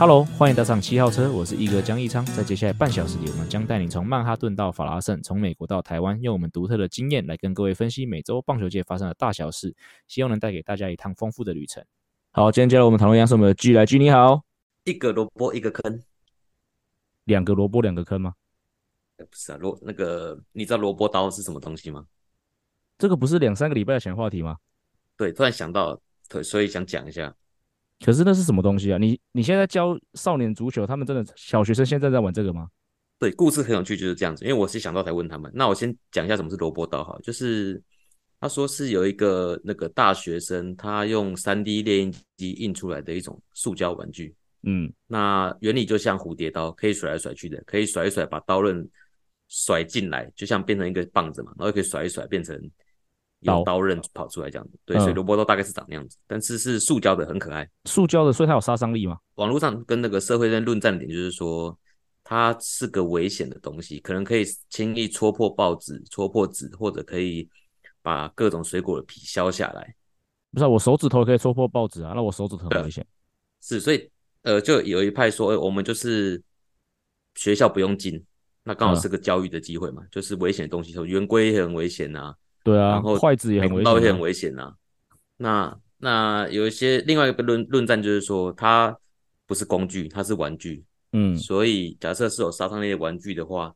Hello，欢迎搭上七号车，我是一哥江一昌。在接下来半小时里，我们将带你从曼哈顿到法拉盛，从美国到台湾，用我们独特的经验来跟各位分析每周棒球界发生的大小事，希望能带给大家一趟丰富的旅程。好，今天加入我们讨论一样是我们的 G 来 G，你好。一个萝卜一个坑，两个萝卜两个坑吗？不是啊，萝那个你知道萝卜刀是什么东西吗？这个不是两三个礼拜前的话题吗？对，突然想到，对，所以想讲一下。可是那是什么东西啊？你你现在教少年足球，他们真的小学生现在在玩这个吗？对，故事很有趣，就是这样子。因为我是想到才问他们。那我先讲一下什么是萝卜刀哈，就是他说是有一个那个大学生，他用 3D 列印机印出来的一种塑胶玩具。嗯，那原理就像蝴蝶刀，可以甩来甩去的，可以甩一甩把刀刃甩进来，就像变成一个棒子嘛，然后可以甩一甩变成。有刀刃跑出来这样子，对，所以萝卜刀大概是长那样子，嗯、但是是塑胶的，很可爱。塑胶的，所以它有杀伤力吗？网络上跟那个社会上论战点就是说，它是个危险的东西，可能可以轻易戳破报纸、戳破纸，或者可以把各种水果的皮削下来。不是、啊，我手指头可以戳破报纸啊，那我手指头很危险。是，所以呃，就有一派说，我们就是学校不用禁，那刚好是个教育的机会嘛，嗯、就是危险的东西，说圆规也很危险啊。对啊，然后筷子也很危险，刀也很危险啊。那那有一些另外一个论论战就是说，它不是工具，它是玩具。嗯，所以假设是有杀伤力的玩具的话，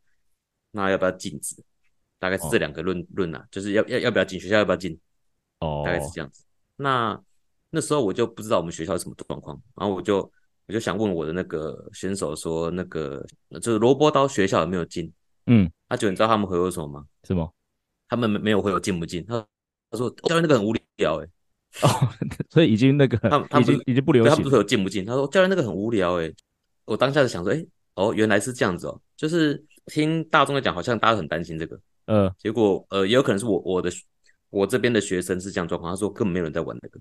那要不要禁止？大概是这两个论论啊，就是要要要不要进学校要不要进？哦，大概是这样子。那那时候我就不知道我们学校是什么状况，然后我就我就想问我的那个选手说，那个就是萝卜刀学校有没有进？嗯，阿九，你知道他们回我什么吗？什么？他们没没有会有进不进？他他说教练那个很无聊哎、欸，哦，所以已经那个他们他们已经已经不流行，他们会有进不进？他说教练那个很无聊哎、欸，我当下就想说，哎、欸、哦，原来是这样子哦，就是听大众在讲，好像大家很担心这个，呃，结果呃也有可能是我我的我这边的学生是这样状况，他说根本没有人在玩那个，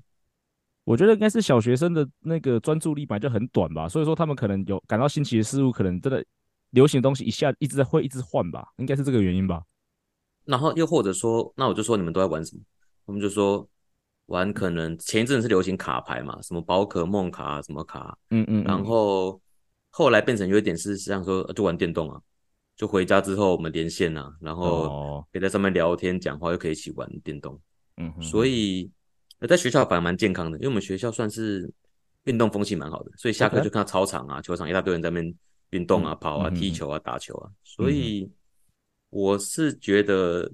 我觉得应该是小学生的那个专注力本来就很短吧，所以说他们可能有感到新奇的事物，可能真的流行的东西一下一直在会一直换吧，应该是这个原因吧。然后又或者说，那我就说你们都在玩什么？他们就说玩可能前一阵是流行卡牌嘛，什么宝可梦卡什么卡，嗯，嗯嗯。然后后来变成有一点是像说就玩电动啊，就回家之后我们连线啊，然后可以在上面聊天讲话，又可以一起玩电动。嗯哼。所以在学校反而蛮健康的，因为我们学校算是运动风气蛮好的，所以下课就看到操场啊、球场一大堆人在那边运动啊、跑啊、踢球啊、打球啊，所以。我是觉得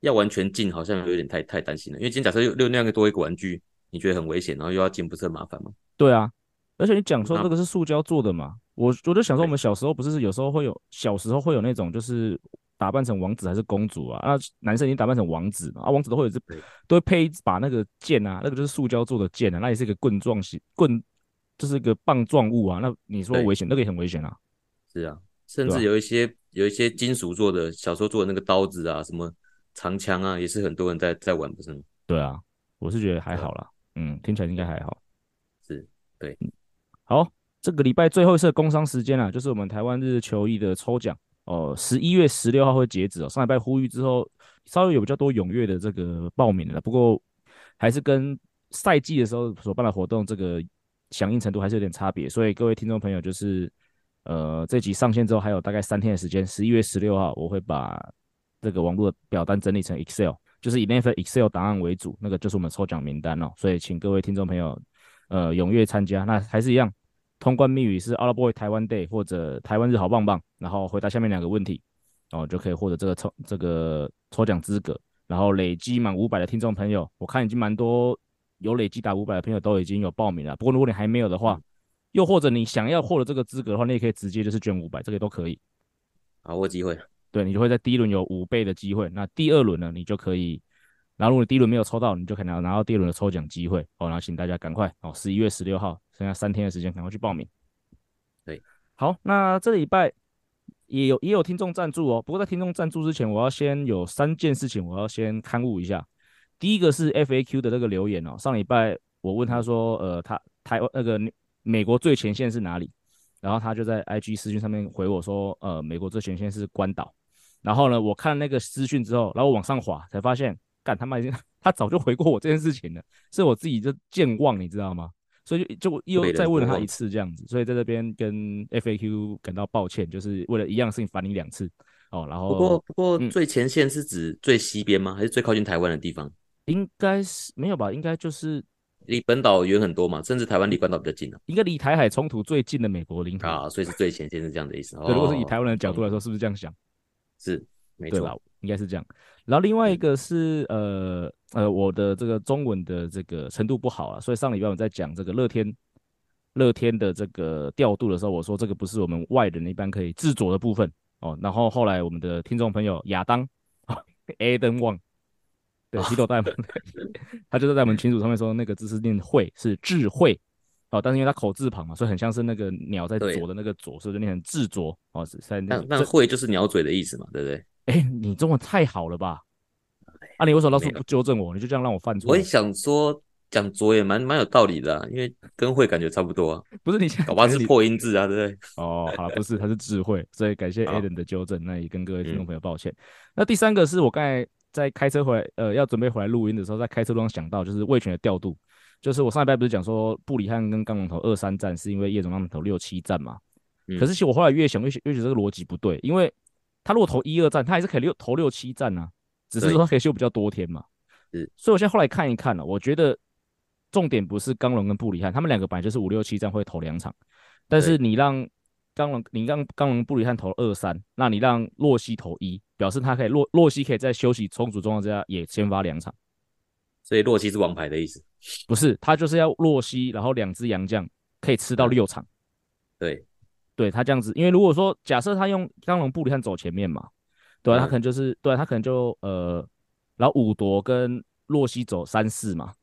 要完全禁好像有点太太担心了，因为今天假设又又那样多一个玩具，你觉得很危险，然后又要禁，不是很麻烦吗？对啊，而且你讲说这个是塑胶做的嘛，啊、我我就想说我们小时候不是有时候会有小时候会有那种就是打扮成王子还是公主啊，啊男生已经打扮成王子嘛，啊王子都会有这都会配一把那个剑啊，那个就是塑胶做的剑啊，那也是一个棍状型棍，就是一个棒状物啊，那你说危险，那个也很危险啊。是啊，甚至有一些。有一些金属做的，小时候做的那个刀子啊，什么长枪啊，也是很多人在在玩，不是吗？对啊，我是觉得还好啦，嗯，听起来应该还好。是，对，好，这个礼拜最后一次的工商时间啊，就是我们台湾日球衣的抽奖哦，十一月十六号会截止哦。上礼拜呼吁之后，稍微有比较多踊跃的这个报名了，不过还是跟赛季的时候所办的活动这个响应程度还是有点差别，所以各位听众朋友就是。呃，这集上线之后还有大概三天的时间，十一月十六号我会把这个网络的表单整理成 Excel，就是以那份 Excel 档案为主，那个就是我们抽奖名单哦。所以请各位听众朋友，呃，踊跃参加。那还是一样，通关密语是 ALABOY 台湾 Day 或者台湾日好棒棒，然后回答下面两个问题，哦，就可以获得这个抽这个抽奖资格。然后累积满五百的听众朋友，我看已经蛮多有累积达五百的朋友都已经有报名了。不过如果你还没有的话，又或者你想要获得这个资格的话，你也可以直接就是捐五百，这个都可以。把握机会，对，你就会在第一轮有五倍的机会。那第二轮呢，你就可以，然后如果你第一轮没有抽到，你就可能要拿到第二轮的抽奖机会。哦，然后请大家赶快哦，十一月十六号剩下三天的时间，赶快去报名。对，好，那这礼拜也有也有听众赞助哦。不过在听众赞助之前，我要先有三件事情，我要先刊物一下。第一个是 FAQ 的这个留言哦，上礼拜我问他说，呃，他台湾那个美国最前线是哪里？然后他就在 IG 私讯上面回我说，呃，美国最前线是关岛。然后呢，我看那个私讯之后，然后我往上滑才发现，干他妈已经 他早就回过我这件事情了，是我自己就健忘，你知道吗？所以就就又再问了他一次这样子，所以在这边跟 FAQ 感到抱歉，就是为了一样的事情烦你两次哦。然后不过不过最前线是指最西边吗？嗯、还是最靠近台湾的地方？应该是没有吧？应该就是离本岛远很多嘛，甚至台湾离关岛比较近了、啊。应该离台海冲突最近的美国领土啊，所以是最前线是这样的意思。对，如果是以台湾人的角度来说，是不是这样想？是，没错吧？应该是这样。然后另外一个是呃呃，我的这个中文的这个程度不好啊，所以上礼拜我在讲这个乐天乐天的这个调度的时候，我说这个不是我们外人一般可以自酌的部分哦。然后后来我们的听众朋友亚当啊，Adam Wang。对，西斗带们，他就是在我们群组上面说，那个字是念慧，是智慧，哦，但是因为他口字旁嘛，所以很像是那个鸟在啄的那个啄，所以就念成智啄，哦，是在那那慧就是鸟嘴的意思嘛，对不对？哎，你中文太好了吧？啊，你为什么当初不纠正我？你就这样让我犯错？我也想说讲啄也蛮蛮有道理的，啊，因为跟慧感觉差不多啊。不是你，搞不好是破音字啊，对不对？哦，好了，不是，它是智慧，所以感谢 Adam 的纠正，那也跟各位听众朋友抱歉。那第三个是我刚才。在开车回来，呃，要准备回来录音的时候，在开车路上想到，就是魏全的调度，就是我上一拜不是讲说布里汉跟刚龙投二三战，是因为叶总让他们投六七战嘛？嗯、可是其实我后来越想越越觉得这个逻辑不对，因为他如果投一二战，他还是可以六投六七战啊，只是说他可以休比较多天嘛。是，所以我现在后来看一看了、啊，我觉得重点不是刚龙跟布里汉，他们两个本来就是五六七战会投两场，但是你让刚龙，你让刚龙布里汉投二三，那你让洛西投一。表示他可以洛洛西可以在休息充足状况之下也先发两场，所以洛西是王牌的意思？不是，他就是要洛西，然后两只洋将可以吃到六场。对，对他这样子，因为如果说假设他用刚龙布里汉走前面嘛，对啊，他可能就是对啊，他可能就呃，然后五夺跟洛西走三四嘛，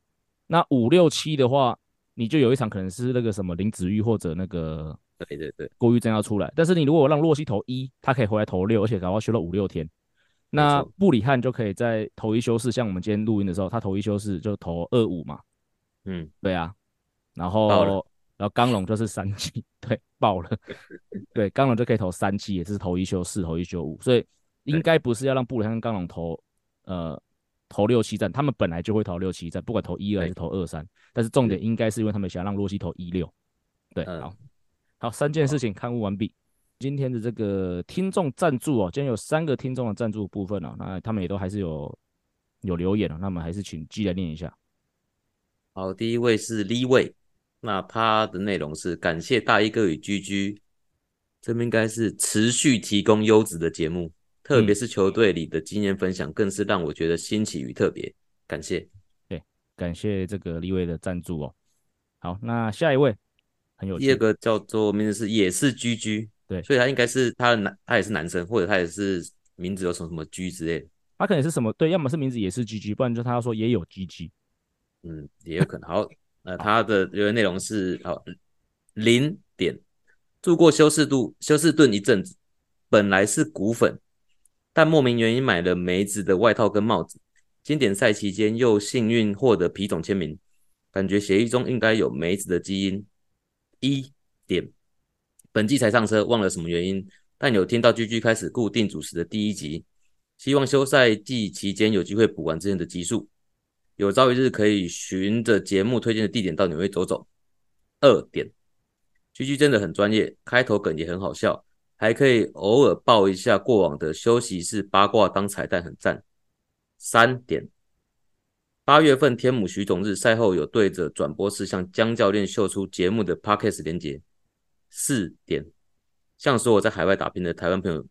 那五六七的话，你就有一场可能是那个什么林子玉或者那个。对对对，郭玉珍要出来，但是你如果让洛西投一，他可以回来投六，而且搞到休了五六天，那布里汉就可以在投一休四，像我们今天录音的时候，他投一休四就投二五嘛，嗯，对啊，然后然后刚龙就是三七，对，爆了，对，刚龙就可以投三七，也是投一休四，投一休五，所以应该不是要让布里汉跟刚龙投呃投六七战，他们本来就会投六七战，不管投一二还是投二三，但是重点应该是因为他们想让洛西投一六，对，好。好，三件事情刊物完毕。今天的这个听众赞助哦，今天有三个听众的赞助部分哦，那他们也都还是有有留言哦，那么还是请记来念一下。好，第一位是 Lee Wei，那他的内容是感谢大衣哥与居居这边应该是持续提供优质的节目，特别是球队里的经验分享，更是让我觉得新奇与特别，感谢。对，感谢这个 Lee Wei 的赞助哦。好，那下一位。很有趣。第二个叫做名字是也是居居对，所以他应该是他的男，他也是男生，或者他也是名字有什么什么居之类的，他可能是什么对，要么是名字也是居居不然就他要说也有居居嗯，也有可能。好，那他的留言内容是好零点，住过休斯顿休斯顿一阵子，本来是骨粉，但莫名原因买了梅子的外套跟帽子，经典赛期间又幸运获得皮总签名，感觉协议中应该有梅子的基因。一点，本季才上车，忘了什么原因，但有听到 GG 开始固定主持的第一集，希望休赛季期间有机会补完之前的集数，有朝一日可以循着节目推荐的地点到纽约走走。二点，GG 真的很专业，开头梗也很好笑，还可以偶尔爆一下过往的休息室八卦当彩蛋，很赞。三点。八月份天母徐总日赛后有对着转播室向江教练秀出节目的 Podcast 连接。四点，向所有在海外打拼的台湾朋友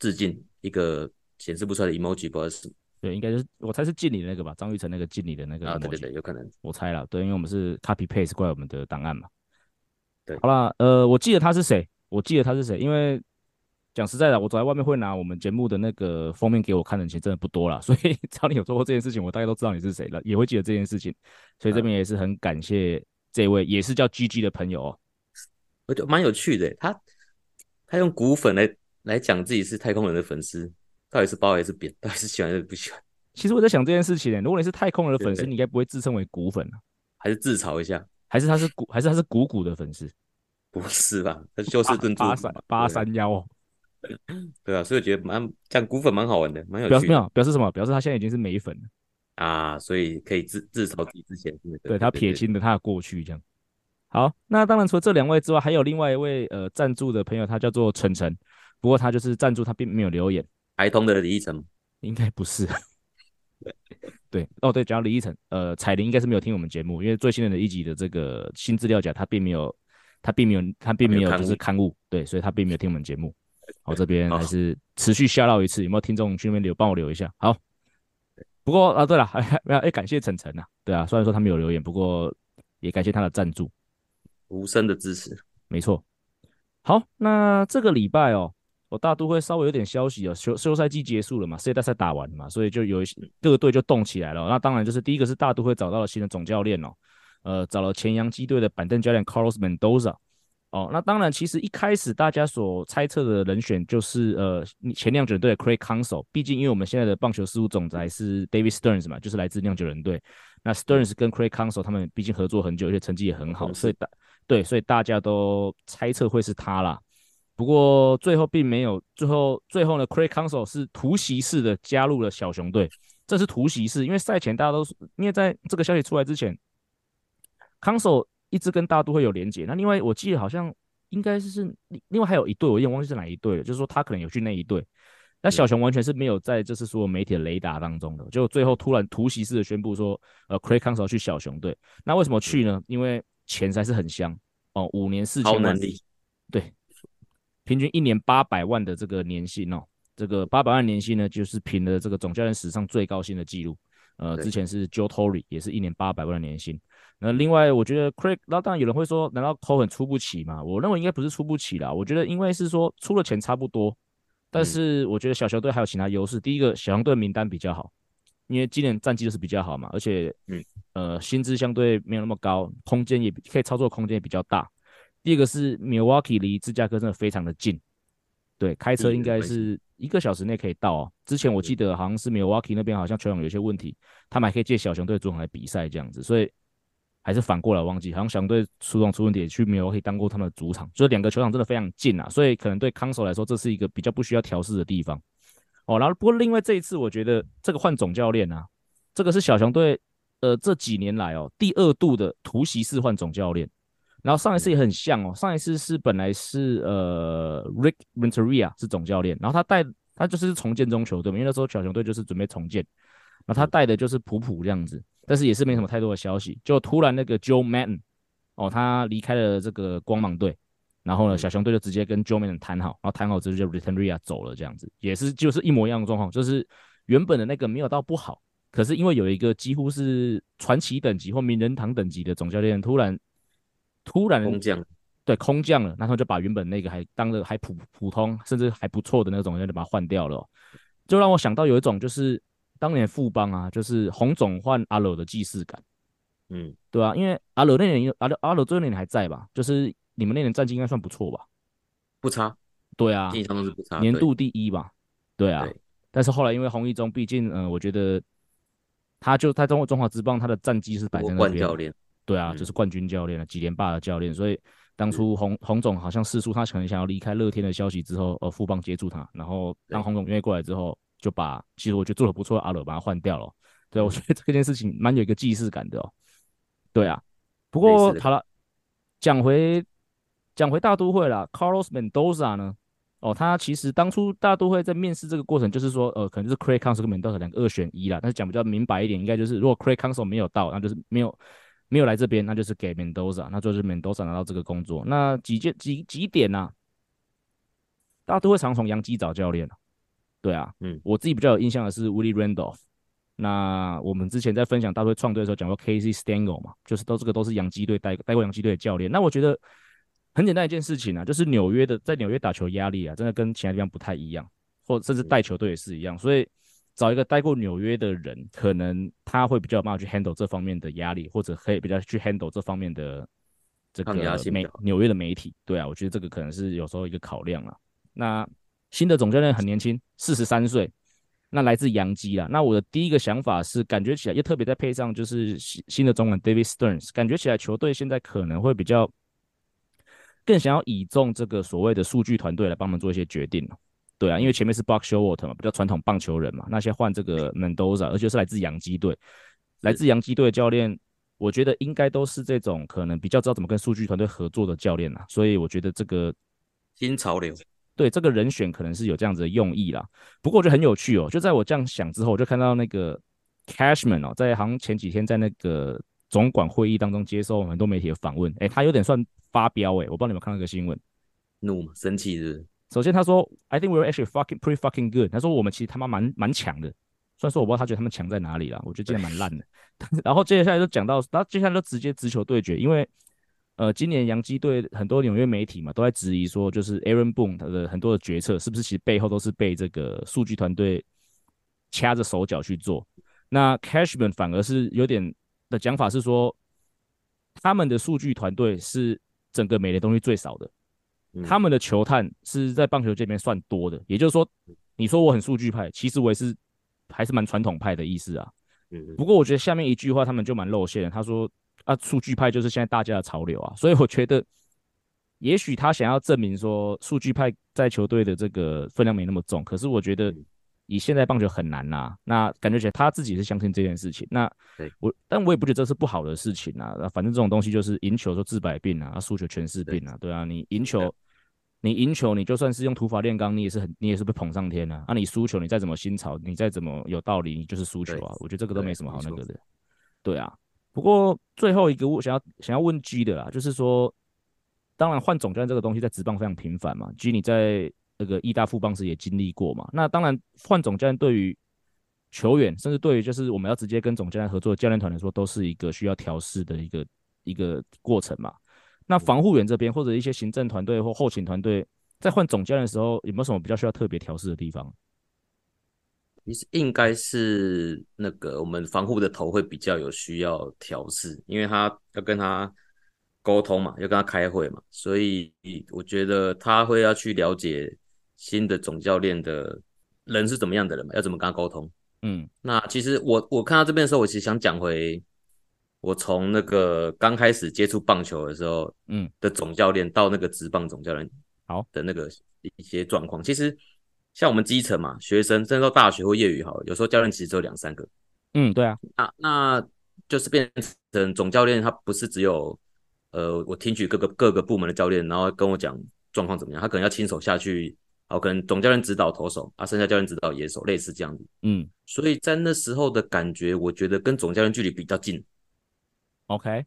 致敬，一个显示不出来的 emoji，不好意思。对，应该就是我猜是敬礼的那个吧，张玉成那个敬礼的那个。啊，对对对，有可能。我猜了，对，因为我们是 copy paste 过来我们的档案嘛。对，好了，呃，我记得他是谁，我记得他是谁，因为。讲实在的，我走在外面会拿我们节目的那个封面给我看的其实真的不多了，所以只要你有做过这件事情，我大概都知道你是谁了，也会记得这件事情。所以这边也是很感谢这位也是叫 GG 的朋友哦，我觉得蛮有趣的。他他用骨粉来来讲自己是太空人的粉丝，到底是褒还是贬？到底是喜欢还是不喜欢？其实我在想这件事情呢，如果你是太空人的粉丝，你应该不会自称为骨粉啊，还是自嘲一下？还是他是骨，还是他是股骨的粉丝？不是吧？他是休斯顿八三八三幺。对啊，所以我觉得蛮讲股粉蛮好玩的，蛮有趣的。表示没有表示什么？表示他现在已经是美粉了啊，所以可以自自嘲自己之前对，他撇清了他的过去这样。好，那当然除了这两位之外，还有另外一位呃赞助的朋友，他叫做晨晨，不过他就是赞助，他并没有留言。台通的李依晨应该不是。对哦，对，讲到李依晨，呃，彩铃应该是没有听我们节目，因为最新的一集的这个新资料夹，他并没有，他并没有，他并没有就是刊物，对，所以他并没有听我们节目。好，这边还是持续 shout out 一次，有没有听众去那边留，帮我留一下。好，不过啊，对了，还还要哎，感谢晨晨啊，对啊，虽然说他没有留言，不过也感谢他的赞助，无声的支持，没错。好，那这个礼拜哦。我大都会稍微有点消息哦，休休赛季结束了嘛，世界大赛打完了嘛，所以就有一些各个队就动起来了。那当然就是第一个是大都会找到了新的总教练哦，呃，找了前洋基队的板凳教练 Carlos Mendoza 哦。那当然，其实一开始大家所猜测的人选就是呃前酿酒人队的 Craig Counsell，毕竟因为我们现在的棒球事务总裁是 David Stearns 嘛，就是来自酿酒人队。那 Stearns 跟 Craig Counsell 他们毕竟合作很久，而且成绩也很好，所以大对，所以大家都猜测会是他啦。不过最后并没有，最后最后呢，Craig Counsell 是突袭式的加入了小熊队，这是突袭式，因为赛前大家都因为在这个消息出来之前，Counsell 一直跟大都会有连接。那另外我记得好像应该是是另外还有一队，我有点忘记是哪一队了，就是说他可能有去那一队。那小熊完全是没有在这次所有媒体的雷达当中的，就最后突然突袭式的宣布说，呃，Craig Counsell 去小熊队。那为什么去呢？因为钱才是很香哦，五年四千万，对。平均一年八百万的这个年薪哦，这个八百万年薪呢，就是凭了这个总教练史上最高薪的记录。呃，之前是 Joe Torre 也是一年八百万的年薪。那另外，我觉得 Craig，那当然有人会说，难道 Cohen 出不起吗？我认为应该不是出不起啦。我觉得因为是说出了钱差不多，但是我觉得小球队还有其他优势。第一个，小熊队名单比较好，因为今年战绩就是比较好嘛，而且嗯呃薪资相对没有那么高，空间也可以操作空间也比较大。第二个是 Milwaukee 离芝加哥真的非常的近，对，开车应该是一个小时内可以到哦。之前我记得好像是 Milwaukee 那边好像球场有些问题，他们还可以借小熊队主场来比赛这样子，所以还是反过来忘记，好像小熊队主场出问题也去 Milwaukee 当过他们的主场，就是两个球场真的非常近啊，所以可能对 Counsell 来说这是一个比较不需要调试的地方哦。然后不过另外这一次我觉得这个换总教练啊，这个是小熊队呃这几年来哦第二度的突袭式换总教练。然后上一次也很像哦，上一次是本来是呃 Rick Renteria 是总教练，然后他带他就是重建中球队嘛，因为那时候小熊队就是准备重建，然后他带的就是普普这样子，但是也是没什么太多的消息，就突然那个 Joe Madden 哦，他离开了这个光芒队，然后呢小熊队就直接跟 Joe Madden 谈好，然后谈好之后就 Renteria 走了这样子，也是就是一模一样的状况，就是原本的那个没有到不好，可是因为有一个几乎是传奇等级或名人堂等级的总教练突然。突然空降，对，空降了，然后就把原本那个还当的还普普通，甚至还不错的那种人就把他换掉了，就让我想到有一种就是当年富邦啊，就是洪总换阿罗的既视感，嗯，对啊，因为阿罗那年阿罗阿罗最后那年还在吧，就是你们那年战绩应该算不错吧？不差，对啊，年度第一吧？对啊，对，但是后来因为洪一中，毕竟嗯、呃，我觉得他就他中国中华职棒他的战绩是摆在那边。对啊，就是冠军教练了，几连霸的教练，所以当初洪洪总好像释出他可能想要离开乐天的消息之后，呃，富邦接住他，然后当洪总愿意过来之后，就把其实我觉得做的不错的阿乐把他换掉了。对，我觉得这件事情蛮有一个既视感的哦。对啊，不过好了，讲回讲回大都会啦，Carlos Mendoza 呢？哦，他其实当初大都会在面试这个过程，就是说，呃，可能就是 Craig Council 跟 Mendoza 两个二选一啦。但是讲比较明白一点，应该就是如果 Craig Counsell 没有到，那就是没有。没有来这边，那就是给 Mendoza，那就是 Mendoza 拿到这个工作。那几件几几点呢、啊？大都会常从杨基找教练、啊、对啊，嗯，我自己比较有印象的是 Willie Randolph。那我们之前在分享大都会创队的时候讲过 Casey Stengel 嘛，就是都这个都是洋基队带带过洋基队的教练。那我觉得很简单一件事情啊，就是纽约的在纽约打球压力啊，真的跟其他地方不太一样，或甚至带球队也是一样，所以。找一个待过纽约的人，可能他会比较有办法去 handle 这方面的压力，或者可以比较去 handle 这方面的这个媒纽约的媒体。对啊，我觉得这个可能是有时候一个考量啊。那新的总教练很年轻，四十三岁。那来自洋基啦。那我的第一个想法是，感觉起来又特别再配上就是新新的总管 David Stearns，感觉起来球队现在可能会比较更想要倚重这个所谓的数据团队来帮忙做一些决定。对啊，因为前面是 Buck Showalter 嘛，比较传统棒球人嘛，那些换这个 Mendoza，而且是来自洋基队，来自洋基队的教练，我觉得应该都是这种可能比较知道怎么跟数据团队合作的教练啊，所以我觉得这个新潮流，对这个人选可能是有这样子的用意啦。不过我觉得很有趣哦，就在我这样想之后，我就看到那个 Cashman 哦，在好像前几天在那个总管会议当中接受很多媒体的访问，诶，他有点算发飙诶，我不知道你们看到这个新闻，怒？生气是是？首先他说，I think we're actually fucking pretty fucking good。他说我们其实他妈蛮蛮强的，虽然说我不知道他觉得他们强在哪里啦，我觉得今天蛮烂的。然后接下来就讲到，然后接下来就直接直球对决，因为呃，今年洋基队很多纽约媒体嘛都在质疑说，就是 Aaron Boone 他的很多的决策是不是其实背后都是被这个数据团队掐着手脚去做。那 Cashman 反而是有点的讲法是说，他们的数据团队是整个美联东西最少的。他们的球探是在棒球界里面算多的，也就是说，你说我很数据派，其实我也是还是蛮传统派的意思啊。不过我觉得下面一句话他们就蛮露馅的，他说啊，数据派就是现在大家的潮流啊。所以我觉得，也许他想要证明说数据派在球队的这个分量没那么重。可是我觉得以现在棒球很难呐。那感觉起来他自己是相信这件事情。那我，但我也不觉得这是不好的事情啊。反正这种东西就是赢球说治百病啊，输球全是病啊。对啊，你赢球。你赢球，你就算是用土法炼钢，你也是很，你也是被捧上天啊。那、啊、你输球，你再怎么新潮，你再怎么有道理，你就是输球啊。我觉得这个都没什么好那个的。对啊，不过最后一个我想要想要问 G 的啦，就是说，当然换总教练这个东西在职棒非常频繁嘛。G 你在那个义大富邦时也经历过嘛。那当然换总教练对于球员，甚至对于就是我们要直接跟总教练合作的教练团来说，都是一个需要调试的一个一个过程嘛。那防护员这边或者一些行政团队或后勤团队，在换总教练的时候，有没有什么比较需要特别调试的地方？其实应该是那个我们防护的头会比较有需要调试，因为他要跟他沟通嘛，要跟他开会嘛，所以我觉得他会要去了解新的总教练的人是怎么样的人嘛，要怎么跟他沟通。嗯，那其实我我看到这边的时候，我其实想讲回。我从那个刚开始接触棒球的时候，嗯，的总教练到那个职棒总教练，好的那个一些状况，其实像我们基层嘛，学生甚至到大学或业余，好，有时候教练其实只有两三个，嗯，对啊，那那就是变成总教练，他不是只有呃，我听取各个各个部门的教练，然后跟我讲状况怎么样，他可能要亲手下去，好，可能总教练指导投手，啊，剩下教练指导野手，类似这样子，嗯，所以在那时候的感觉，我觉得跟总教练距离比较近。OK，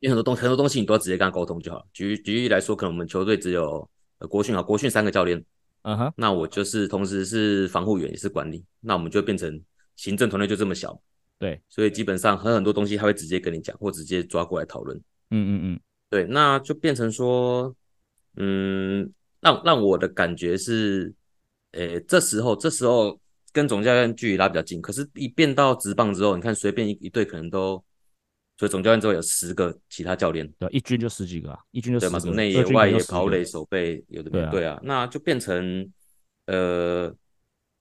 因为很多东很多东西你都要直接跟他沟通就好。举举例来说，可能我们球队只有呃国训啊，国训三个教练，嗯哼，那我就是同时是防护员也是管理，那我们就变成行政团队就这么小，对，所以基本上很很多东西他会直接跟你讲，或直接抓过来讨论。嗯嗯嗯，对，那就变成说，嗯，让让我的感觉是，呃，这时候这时候跟总教练距离拉比较近，可是，一变到直棒之后，你看随便一一队可能都。所以总教练之后有十个其他教练，对，一军就十几个啊，一军就十个，内野外野跑垒守备有的对啊，那就变成呃，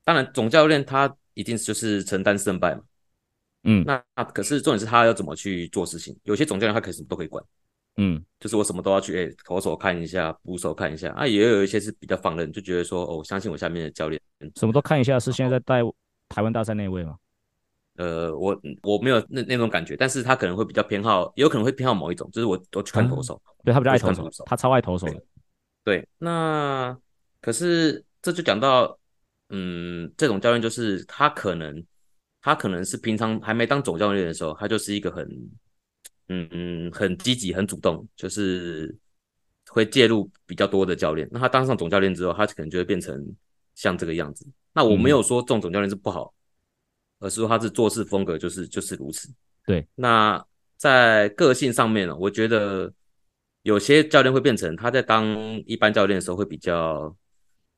当然总教练他一定就是承担胜败嘛，嗯，那那可是重点是他要怎么去做事情，有些总教练他可以什么都可以管，嗯，就是我什么都要去，哎，投手看一下，捕手看一下，啊，也有一些是比较放任，就觉得说，哦，我相信我下面的教练，什么都看一下，是现在在带台湾大赛那位吗？呃，我我没有那那种感觉，但是他可能会比较偏好，也有可能会偏好某一种，就是我我去看投手，嗯、对他比较爱投手，他超爱投手的。对，对，那可是这就讲到，嗯，这种教练就是他可能他可能是平常还没当总教练的时候，他就是一个很嗯嗯很积极、很主动，就是会介入比较多的教练。那他当上总教练之后，他可能就会变成像这个样子。那我没有说这种总教练是不好。嗯而是说他是做事风格就是就是如此。对，那在个性上面呢，我觉得有些教练会变成他在当一般教练的时候会比较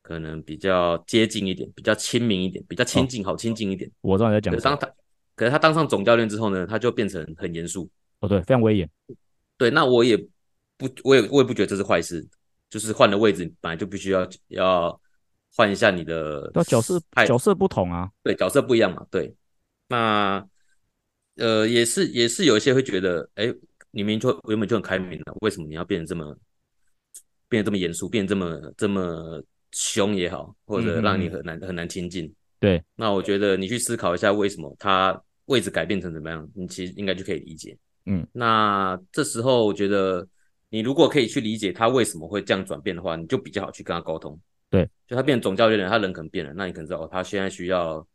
可能比较接近一点，比较亲民一点，比较亲近，好亲近一点。我刚才在讲，当他可是他当上总教练之后呢，他就变成很严肃。哦，对，非常威严。对，那我也不，我也我也不觉得这是坏事，就是换了位置，本来就必须要要换一下你的角色，角色不同啊，对，角色不一样嘛，对。那呃，也是也是有一些会觉得，哎，你明明就原本就很开明了，为什么你要变得这么变得这么严肃，变得这么这么凶也好，或者让你很难、嗯、很难亲近？对。那我觉得你去思考一下，为什么他位置改变成怎么样，你其实应该就可以理解。嗯。那这时候我觉得，你如果可以去理解他为什么会这样转变的话，你就比较好去跟他沟通。对。就他变成总教练了，他人可能变了，那你可能知道，哦，他现在需要。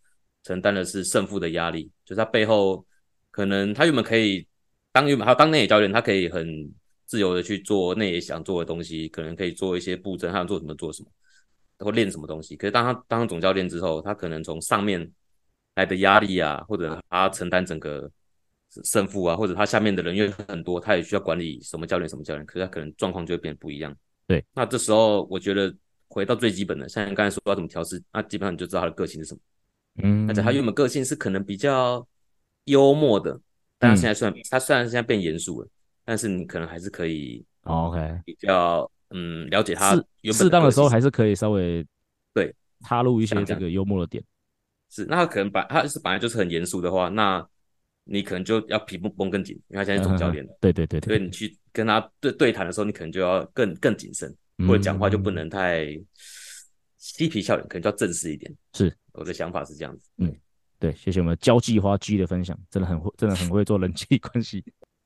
承担的是胜负的压力，就是他背后可能他原本可以当原本他当内野教练，他可以很自由的去做内野想做的东西，可能可以做一些布阵，他想做什么做什么，或练什么东西。可是当他当上总教练之后，他可能从上面来的压力啊，或者他承担整个胜负啊，或者他下面的人员很多，他也需要管理什么教练什么教练，可是他可能状况就会变得不一样。对，那这时候我觉得回到最基本的，像你刚才说要怎么调试，那基本上你就知道他的个性是什么。嗯，而且他原本个性是可能比较幽默的，但他现在虽然、嗯、他虽然现在变严肃了，但是你可能还是可以，OK，比较嗯了解他原本适当的时候还是可以稍微对插入一些这个幽默的点。是，那他可能把他是本来就是很严肃的话，那你可能就要皮绷绷更紧，因为他现在是总教练了、嗯。对对对对，所以你去跟他对对谈的时候，你可能就要更更谨慎，或者讲话就不能太。嬉皮笑脸，可能就要正式一点。是，我的想法是这样子。嗯，对，谢谢我们交际花 G 的分享，真的很会，真的很会做人际关系。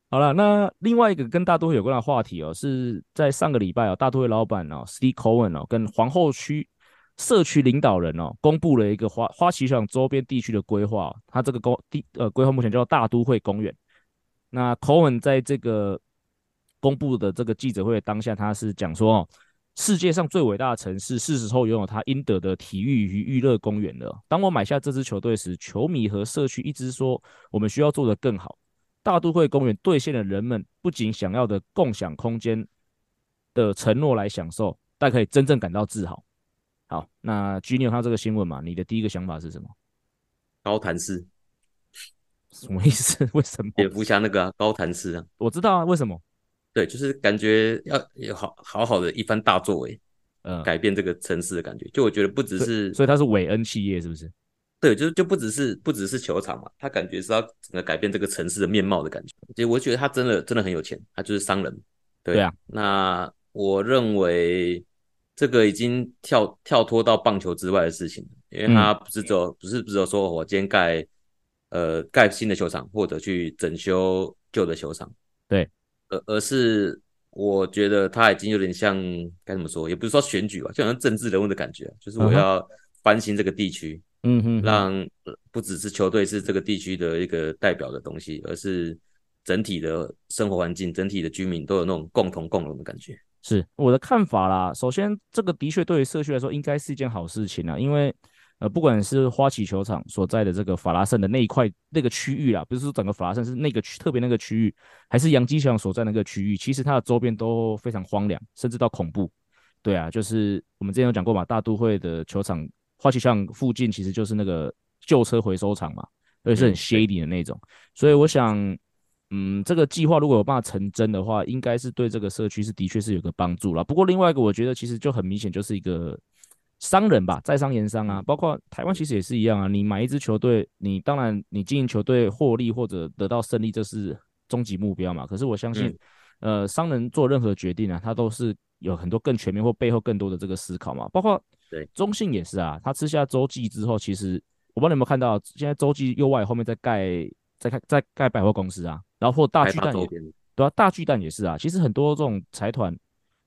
好了，那另外一个跟大都会有关的话题哦，是在上个礼拜哦，大都会老板哦，Steve Cohen 哦，跟皇后区社区领导人哦，公布了一个花花旗球场周边地区的规划。他这个公地呃规划目前叫大都会公园。那 Cohen 在这个公布的这个记者会当下，他是讲说哦。世界上最伟大的城市，是时候拥有它应得的体育与娱乐公园了。当我买下这支球队时，球迷和社区一直说我们需要做得更好。大都会公园兑现了人们不仅想要的共享空间的承诺来享受，但可以真正感到自豪。好，那 G 你有看到这个新闻嘛？你的第一个想法是什么？高谭市什么意思？为什么？蝙蝠侠那个、啊、高谭市啊？我知道啊，为什么？对，就是感觉要有好好好的一番大作为，嗯，改变这个城市的感觉。就我觉得不只是，所以它是韦恩企业是不是？对，就是就不只是不只是球场嘛，他感觉是要整个改变这个城市的面貌的感觉。其实我觉得他真的真的很有钱，他就是商人。对，对啊，那我认为这个已经跳跳脱到棒球之外的事情，因为他不是只有、嗯、不是只有说我今天盖呃盖新的球场或者去整修旧的球场，对。而而是我觉得他已经有点像该怎么说，也不是说选举吧，就好像政治人物的感觉，就是我要翻新这个地区，嗯哼，让不只是球队是这个地区的一个代表的东西，而是整体的生活环境、整体的居民都有那种共同共荣的感觉。是我的看法啦。首先，这个的确对于社区来说应该是一件好事情啊，因为。呃，不管是花旗球场所在的这个法拉盛的那一块那个区域啦，不是说整个法拉盛是那个区特别那个区域，还是杨基球场所在那个区域，其实它的周边都非常荒凉，甚至到恐怖。对啊，就是我们之前有讲过嘛，大都会的球场花旗球场附近其实就是那个旧车回收厂嘛，而且是很 shady 的那种。所以我想，嗯，这个计划如果有办法成真的话，应该是对这个社区是的确是有个帮助啦。不过另外一个，我觉得其实就很明显就是一个。商人吧，在商言商啊，包括台湾其实也是一样啊。你买一支球队，你当然你经营球队获利或者得到胜利，这是终极目标嘛。可是我相信，嗯、呃，商人做任何决定啊，他都是有很多更全面或背后更多的这个思考嘛。包括对中信也是啊，他吃下洲际之后，其实我不知道你有没有看到，现在洲际右外后面在盖在盖在盖百货公司啊，然后或大巨蛋也对啊，大巨蛋也是啊。其实很多这种财团，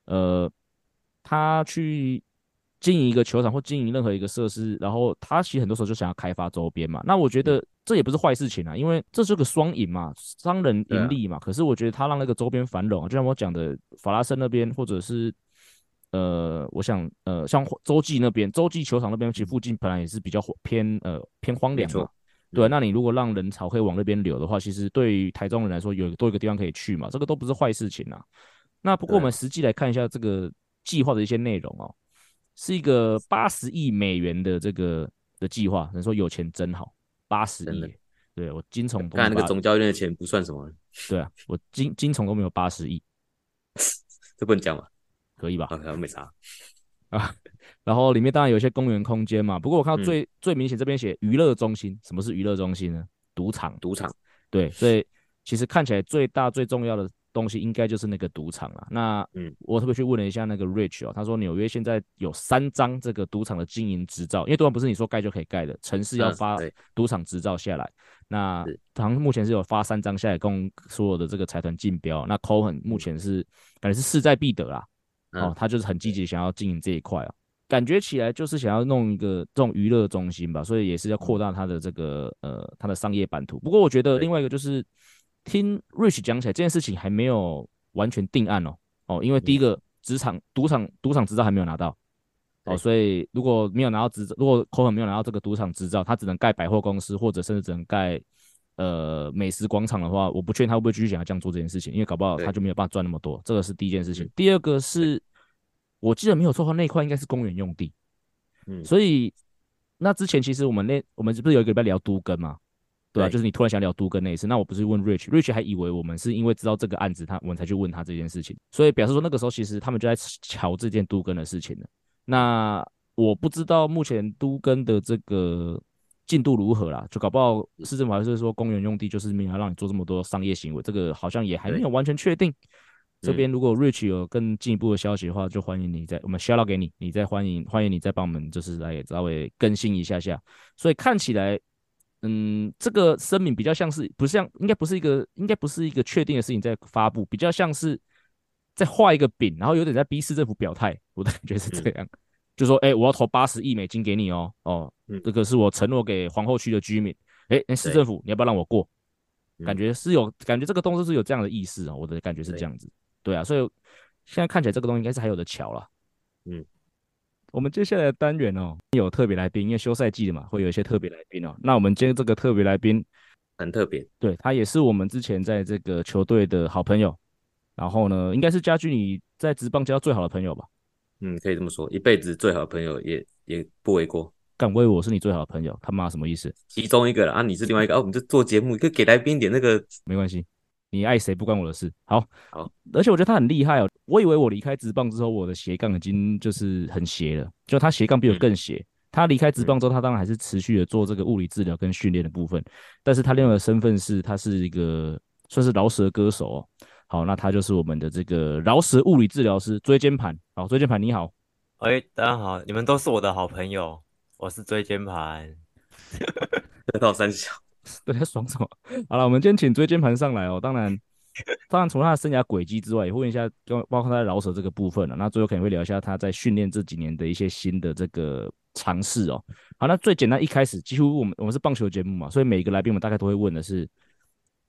呃，他去。经营一个球场或经营任何一个设施，然后他其实很多时候就想要开发周边嘛。那我觉得这也不是坏事情啊，因为这是个双赢嘛，商人盈利嘛。可是我觉得他让那个周边繁荣，就像我讲的法拉盛那边，或者是呃，我想呃，像洲际那边，洲际球场那边其实附近本来也是比较偏呃偏荒凉嘛。对，那你如果让人潮可以往那边流的话，其实对于台中人来说，有多一个地方可以去嘛，这个都不是坏事情啊。那不过我们实际来看一下这个计划的一些内容哦。是一个八十亿美元的这个的计划，人说有钱真好，八十亿，对我金虫，刚才那个总教练的钱不算什么，对啊，我金金虫都没有八十亿，这不能讲吗？可以吧？好像没啥。啊。然后里面当然有一些公园空间嘛。不过我看到最、嗯、最明显这边写娱乐中心，什么是娱乐中心呢？赌场，赌场。对，所以其实看起来最大最重要的东西应该就是那个赌场了。那嗯，我特别去问了一下那个 Rich 哦，他说纽约现在有三张这个赌场的经营执照，因为赌场不是你说盖就可以盖的，城市要发赌场执照下来。嗯、那他目前是有发三张下来供所有的这个财团竞标。那 Cohen 目前是感觉是势在必得啦，嗯、哦，他就是很积极想要经营这一块啊。感觉起来就是想要弄一个这种娱乐中心吧，所以也是要扩大他的这个呃他的商业版图。不过我觉得另外一个就是听 Rich 讲起来这件事情还没有完全定案哦哦，因为第一个职场赌场赌场执照还没有拿到哦，所以如果没有拿到执照，如果 Cohen 没有拿到这个赌场执照，他只能盖百货公司或者甚至只能盖呃美食广场的话，我不确定他会不会继续想要这样做这件事情，因为搞不好他就没有办法赚那么多。这个是第一件事情。第二个是。我记得没有错的话，那块应该是公园用地，嗯，所以那之前其实我们那我们不是有一个礼拜聊都更嘛，对啊，就是你突然想聊都更那一次，那我不是问 Rich，Rich 还以为我们是因为知道这个案子，他我们才去问他这件事情，所以表示说那个时候其实他们就在瞧这件都更的事情了。那我不知道目前都更的这个进度如何啦，就搞不好市政府还是说公园用地就是没有让你做这么多商业行为，这个好像也还没有完全确定。这边如果 Rich 有更进一步的消息的话，就欢迎你再我们 shout out 给你，你再欢迎欢迎你再帮我们就是来稍微更新一下下。所以看起来，嗯，这个声明比较像是不像，应该不是一个应该不是一个确定的事情在发布，比较像是在画一个饼，然后有点在逼市政府表态。我的感觉是这样，嗯、就说，哎，我要投八十亿美金给你哦，哦，嗯、这个是我承诺给皇后区的居民。哎，那市政府你要不要让我过？感觉是有感觉这个动作是有这样的意思啊，我的感觉是这样子。对啊，所以现在看起来这个东西应该是还有的瞧了。嗯，我们接下来的单元哦，有特别来宾，因为休赛季的嘛，会有一些特别来宾哦。那我们今天这个特别来宾很特别，对，他也是我们之前在这个球队的好朋友，然后呢，应该是家駒你在职棒交最好的朋友吧？嗯，可以这么说，一辈子最好的朋友也也不为过。敢为我是你最好的朋友，他妈什么意思？其中一个了啊，你是另外一个哦。我们就做节目，可以给来宾点那个没关系。你爱谁不关我的事。好，好，而且我觉得他很厉害哦。我以为我离开职棒之后，我的斜杠已经就是很斜了，就他斜杠比我更斜。嗯、他离开职棒之后，他当然还是持续的做这个物理治疗跟训练的部分，但是他另外的身份是，他是一个算是饶舌歌手哦。好，那他就是我们的这个饶舌物理治疗师椎间盘。好，椎间盘你好。喂，大家好，你们都是我的好朋友，我是椎间盘。得到三小。对，他爽什么？好了，我们今天请椎间盘上来哦。当然，当然，除了他的生涯轨迹之外，也会问一下，就包括他的饶舌这个部分了。那最后可能会聊一下他在训练这几年的一些新的这个尝试哦。好，那最简单，一开始几乎我们我们是棒球节目嘛，所以每一个来宾我们大概都会问的是：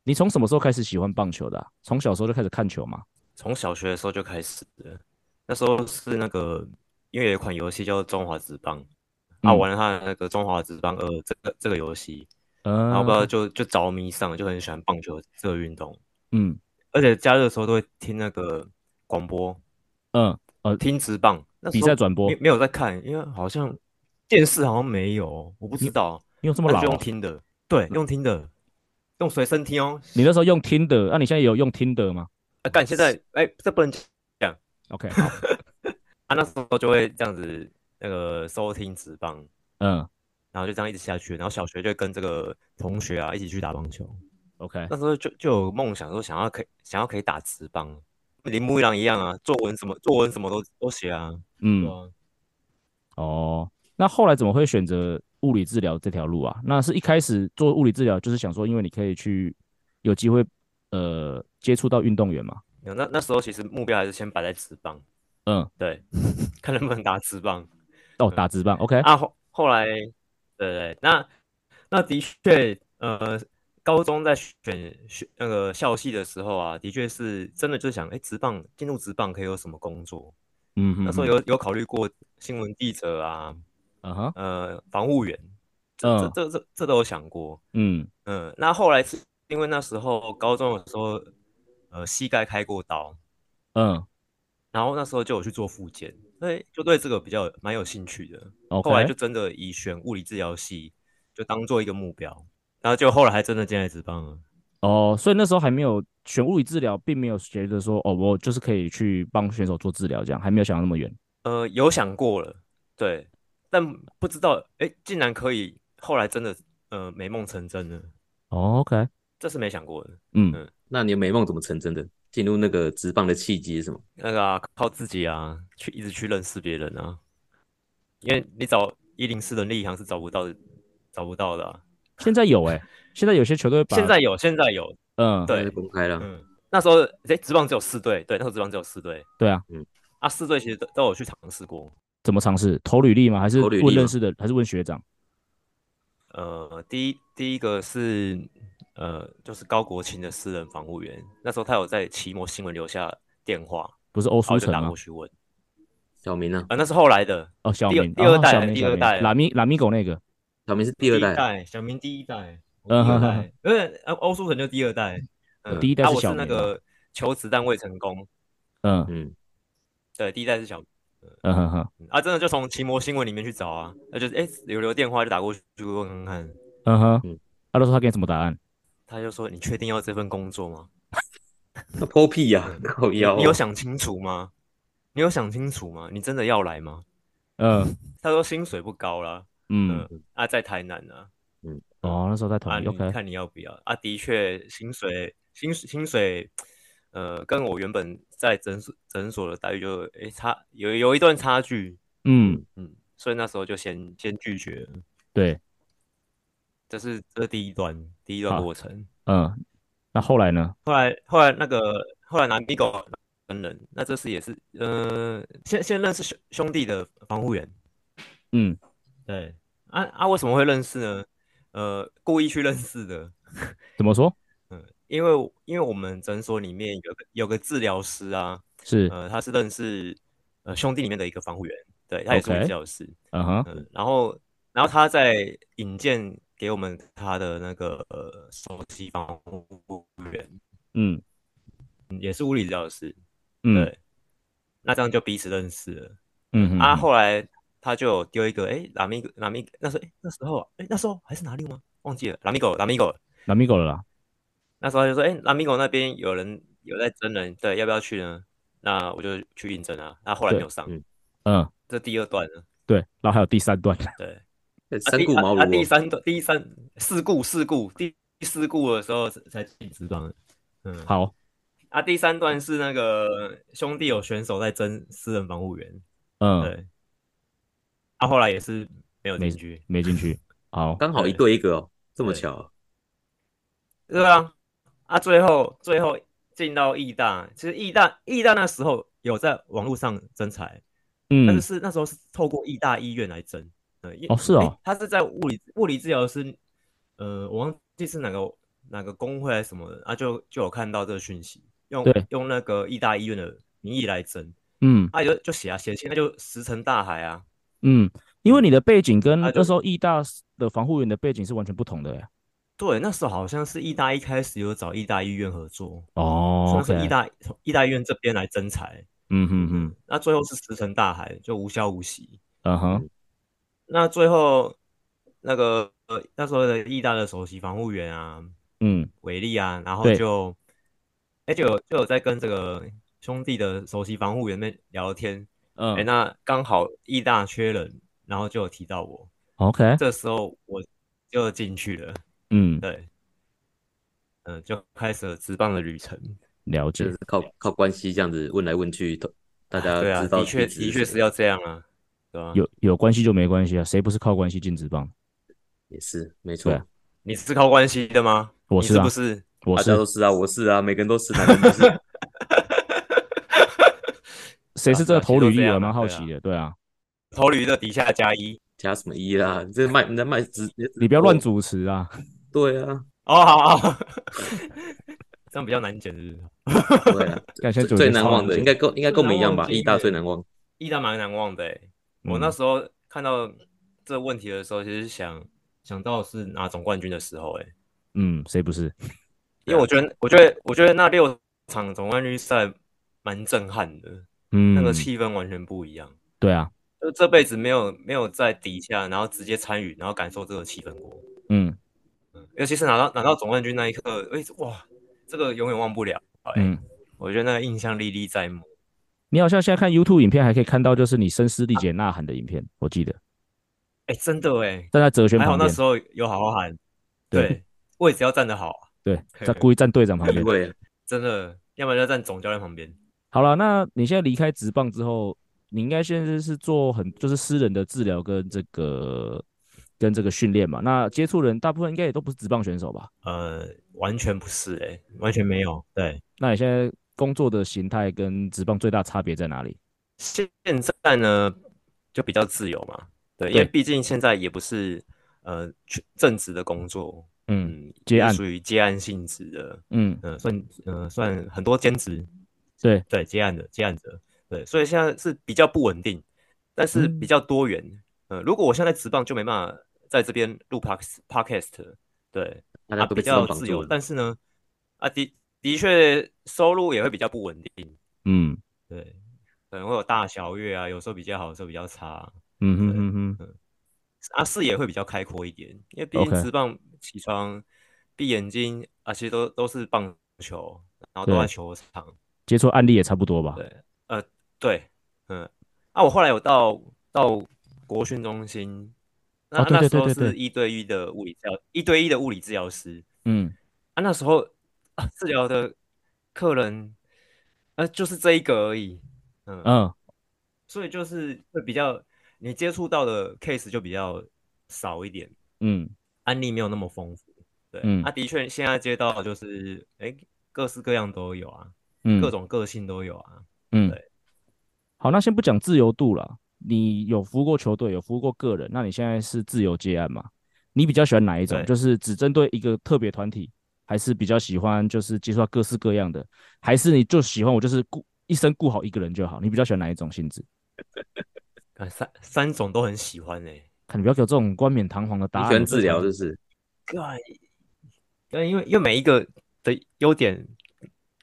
你从什么时候开始喜欢棒球的啊？从小时候就开始看球吗？从小学的时候就开始的。那时候是那个，因为有一款游戏叫做《中华职棒》，啊，嗯，玩了他的那个《中华职棒二》这个这个游戏。嗯，然后不知道就就着迷上，就很喜欢棒球这个运动。嗯，而且假日的时候都会听那个广播。嗯，呃，听直棒那比赛转播没没有在看，因为好像电视好像没有，我不知道。你有这么老？用听的，对，用听的，用随身听哦。你那时候用听的，那你现在有用听的吗？啊，干，现在哎，这不能讲。OK，好。啊，那时候就会这样子那个收听直棒。嗯。然后就这样一直下去，然后小学就跟这个同学啊一起去打棒球。OK，那时候就就有梦想说想要可以想要可以打职棒，铃木一郎一样啊，作文什么作文什么都都写啊。嗯。啊、哦，那后来怎么会选择物理治疗这条路啊？那是一开始做物理治疗就是想说，因为你可以去有机会呃接触到运动员嘛。那那时候其实目标还是先摆在职棒。嗯，对，看能不能打职棒。哦，打职棒。OK。啊后后来。对对，那那的确，呃，高中在选选那个校系的时候啊，的确是真的就想，哎，职棒进入职棒可以有什么工作？嗯哼，那时候有有考虑过新闻记者啊，嗯哼，呃，防护员，这这这这都有想过。嗯嗯，那后来是因为那时候高中的时候，呃，膝盖开过刀，嗯，然后那时候就有去做复健。对，就对这个比较蛮有兴趣的。后来就真的以选物理治疗系就当做一个目标，然后就后来还真的进来职棒了。哦，所以那时候还没有选物理治疗，并没有觉得说哦，我就是可以去帮选手做治疗，这样还没有想到那么远。呃，有想过了，对，但不知道，哎，竟然可以，后来真的，呃，美梦成真了。哦，OK，这是没想过的。嗯，嗯，那你的美梦怎么成真的？进入那个职棒的契机是什么？那个啊，靠自己啊，去一直去认识别人啊。因为你找一零四人力行是找不到的，找不到的啊。现在有哎、欸，现在有些球队现在有，现在有，嗯，对，公开了。嗯，那时候哎，职棒只有四队，对，那时候职棒只有四队。对啊，嗯，啊，四队其实都都有去尝试过。怎么尝试？投履历吗？还是问认识的？还是问学长？呃，第一第一个是呃，就是高国庆的私人防护员，那时候他有在奇摩新闻留下电话，不是欧舒成吗？打过去问小明呢？啊，那是后来的哦，小明第二代，哦、第二代拉米拉米狗那个，小明是第二代，代小明第一代，嗯哼哼，因为欧舒成就第二代，嗯、第一代是小明、啊啊、我是那个求子弹未成功，嗯嗯，对，第一代是小明。嗯哼哼，啊，真的就从奇摩新闻里面去找啊，那就是哎，有留电话就打过去问看看。嗯哼，嗯，他都说他给你什么答案？他就说：“你确定要这份工作吗？” 他破屁呀，靠腰！你有想清楚吗？你有想清楚吗？你真的要来吗？嗯，他说薪水不高啦，嗯，啊，在台南呢，嗯，哦，那时候在台南，OK，看你要不要啊？的确，薪水薪薪水，呃，跟我原本在诊所诊所的待遇就哎差有有一段差距，嗯嗯，所以那时候就先先拒绝了，对。这是这是第一段，第一段过程。嗯，那后来呢？后来后来那个后来拿 Migo 跟人，那这次也是，呃，先先认识兄兄弟的防护员。嗯，对。啊啊，为什么会认识呢？呃，故意去认识的。怎么说？嗯，因为因为我们诊所里面有个有个治疗师啊，是，呃，他是认识呃兄弟里面的一个防护员，对，他也是治疗师。嗯哼。嗯，然后然后他在引荐。给我们他的那个呃首席防护员，嗯，也是物理治疗师，嗯，对，那这样就彼此认识了，嗯哼啊，后来他就有丢一个，哎，拉米拉米，那时候，哎，那时候，哎，那时候还是哪里吗？忘记了，拉米狗，拉米狗，拉米狗了啦。那时候就说，哎，拉米狗那边有人有在真人，对，要不要去呢？那我就去应征啊，那后来没有上，嗯，这第二段呢，对，然后还有第三段，对。三顾茅庐、啊啊，第三段，第三四顾四顾，第四顾的时候才进职棒。嗯，好。啊，第三段是那个兄弟有选手在争私人防护员。嗯，对。啊，后来也是没有进去，没进去。好，刚好一对一个哦，这么巧。对啊，啊，最后最后进到义大，其实义大义大那时候有在网络上征才，嗯，但是是那时候是透过义大医院来征。哦，是哦，他是在物理物理治疗师，呃，我忘记是哪个哪个工会还是什么的啊，就就有看到这个讯息，用用那个义大医院的名义来争，嗯，啊就就写啊写，现在就石沉大海啊，嗯，因为你的背景跟那时候义大的防护员的背景是完全不同的呀，对，那时候好像是义大一开始有找义大医院合作，哦，是义大义大医院这边来征才，嗯哼哼，那最后是石沉大海，就无消无息，嗯哼。那最后，那个呃，那时候的义大的首席防护员啊，嗯，伟力啊，然后就，哎，就有就有在跟这个兄弟的首席防护员们聊天，嗯，哎，那刚好义大缺人，然后就有提到我，OK，这时候我就进去了，嗯，对，嗯，就开始了职棒的旅程，了解，就是靠靠关系这样子问来问去，大家对啊，的确的确是要这样啊。有有关系就没关系啊，谁不是靠关系进职棒？也是没错，你是靠关系的吗？我是啊，不是？我是大家都是啊，我是啊，每个人都是，哪个不是？谁是这个投履历？我蛮好奇的，对啊，投履的底下加一，加什么一啦？你这卖你在卖纸，你不要乱主持啊！对啊，哦好好，这样比较难剪是不是？对啊，最难忘的应该跟应该跟我们一样吧？义大最难忘，义大蛮难忘的。我那时候看到这个问题的时候，其实想想到是拿总冠军的时候，哎，嗯，谁不是？因为我觉得，我觉得，我觉得那六场总冠军赛蛮震撼的，嗯，那个气氛完全不一样。对啊，就这辈子没有没有在底下，然后直接参与，然后感受这个气氛过。嗯，尤其是拿到拿到总冠军那一刻，哎，哇，这个永远忘不了。嗯，我觉得那个印象历历在目。你好像现在看 YouTube 影片，还可以看到就是你声嘶力竭呐喊的影片，啊、我记得。哎、欸，真的哎，站在哲轩旁边，还好那时候有好好喊。对，对位置要站得好。对，在故意站队长旁边。对，真的，要不然就站总教练旁边。好了，那你现在离开职棒之后，你应该现在是做很就是私人的治疗跟这个跟这个训练嘛？那接触人大部分应该也都不是职棒选手吧？呃，完全不是哎、欸，完全没有。对，那你现在工作的形态跟职棒最大差别在哪里？现在呢，就比较自由嘛。对，因为毕竟现在也不是呃正职的工作，嗯，接案。属于接案性质的，嗯嗯、呃，算呃算很多兼职，对。对，接案的接案者，对，所以现在是比较不稳定，但是比较多元，嗯、呃，如果我现在职棒就没办法在这边录 podcast podcast，对，啊比较自由，但是呢，啊的的确收入也会比较不稳定，嗯，对，可能会有大小月啊，有时候比较好，有时候比较差。嗯哼哼哼，嗯，啊，视野会比较开阔一点，因为毕竟职棒起床闭眼睛啊，其实都都是棒球，然后都在球场。接触案例也差不多吧？对，呃，对，嗯，啊，我后来有到到国训中心，那那时候是一对一的物理治疗，一对一的物理治疗师，嗯，啊，那时候啊，治疗的客人，呃，就是这一个而已，嗯嗯，所以就是会比较。你接触到的 case 就比较少一点，嗯，案例没有那么丰富，对，嗯，啊，的确现在接到的就是，哎，各式各样都有啊，嗯，各种个性都有啊，嗯，对，好，那先不讲自由度了，你有服务过球队，有服务过个人，那你现在是自由接案嘛？你比较喜欢哪一种？就是只针对一个特别团体，还是比较喜欢就是接触到各式各样的，还是你就喜欢我就是顾一生顾好一个人就好？你比较喜欢哪一种性质？三三种都很喜欢哎、欸，看你不要给我这种冠冕堂皇的答案。跟治疗就是，对，因为因为每一个的优点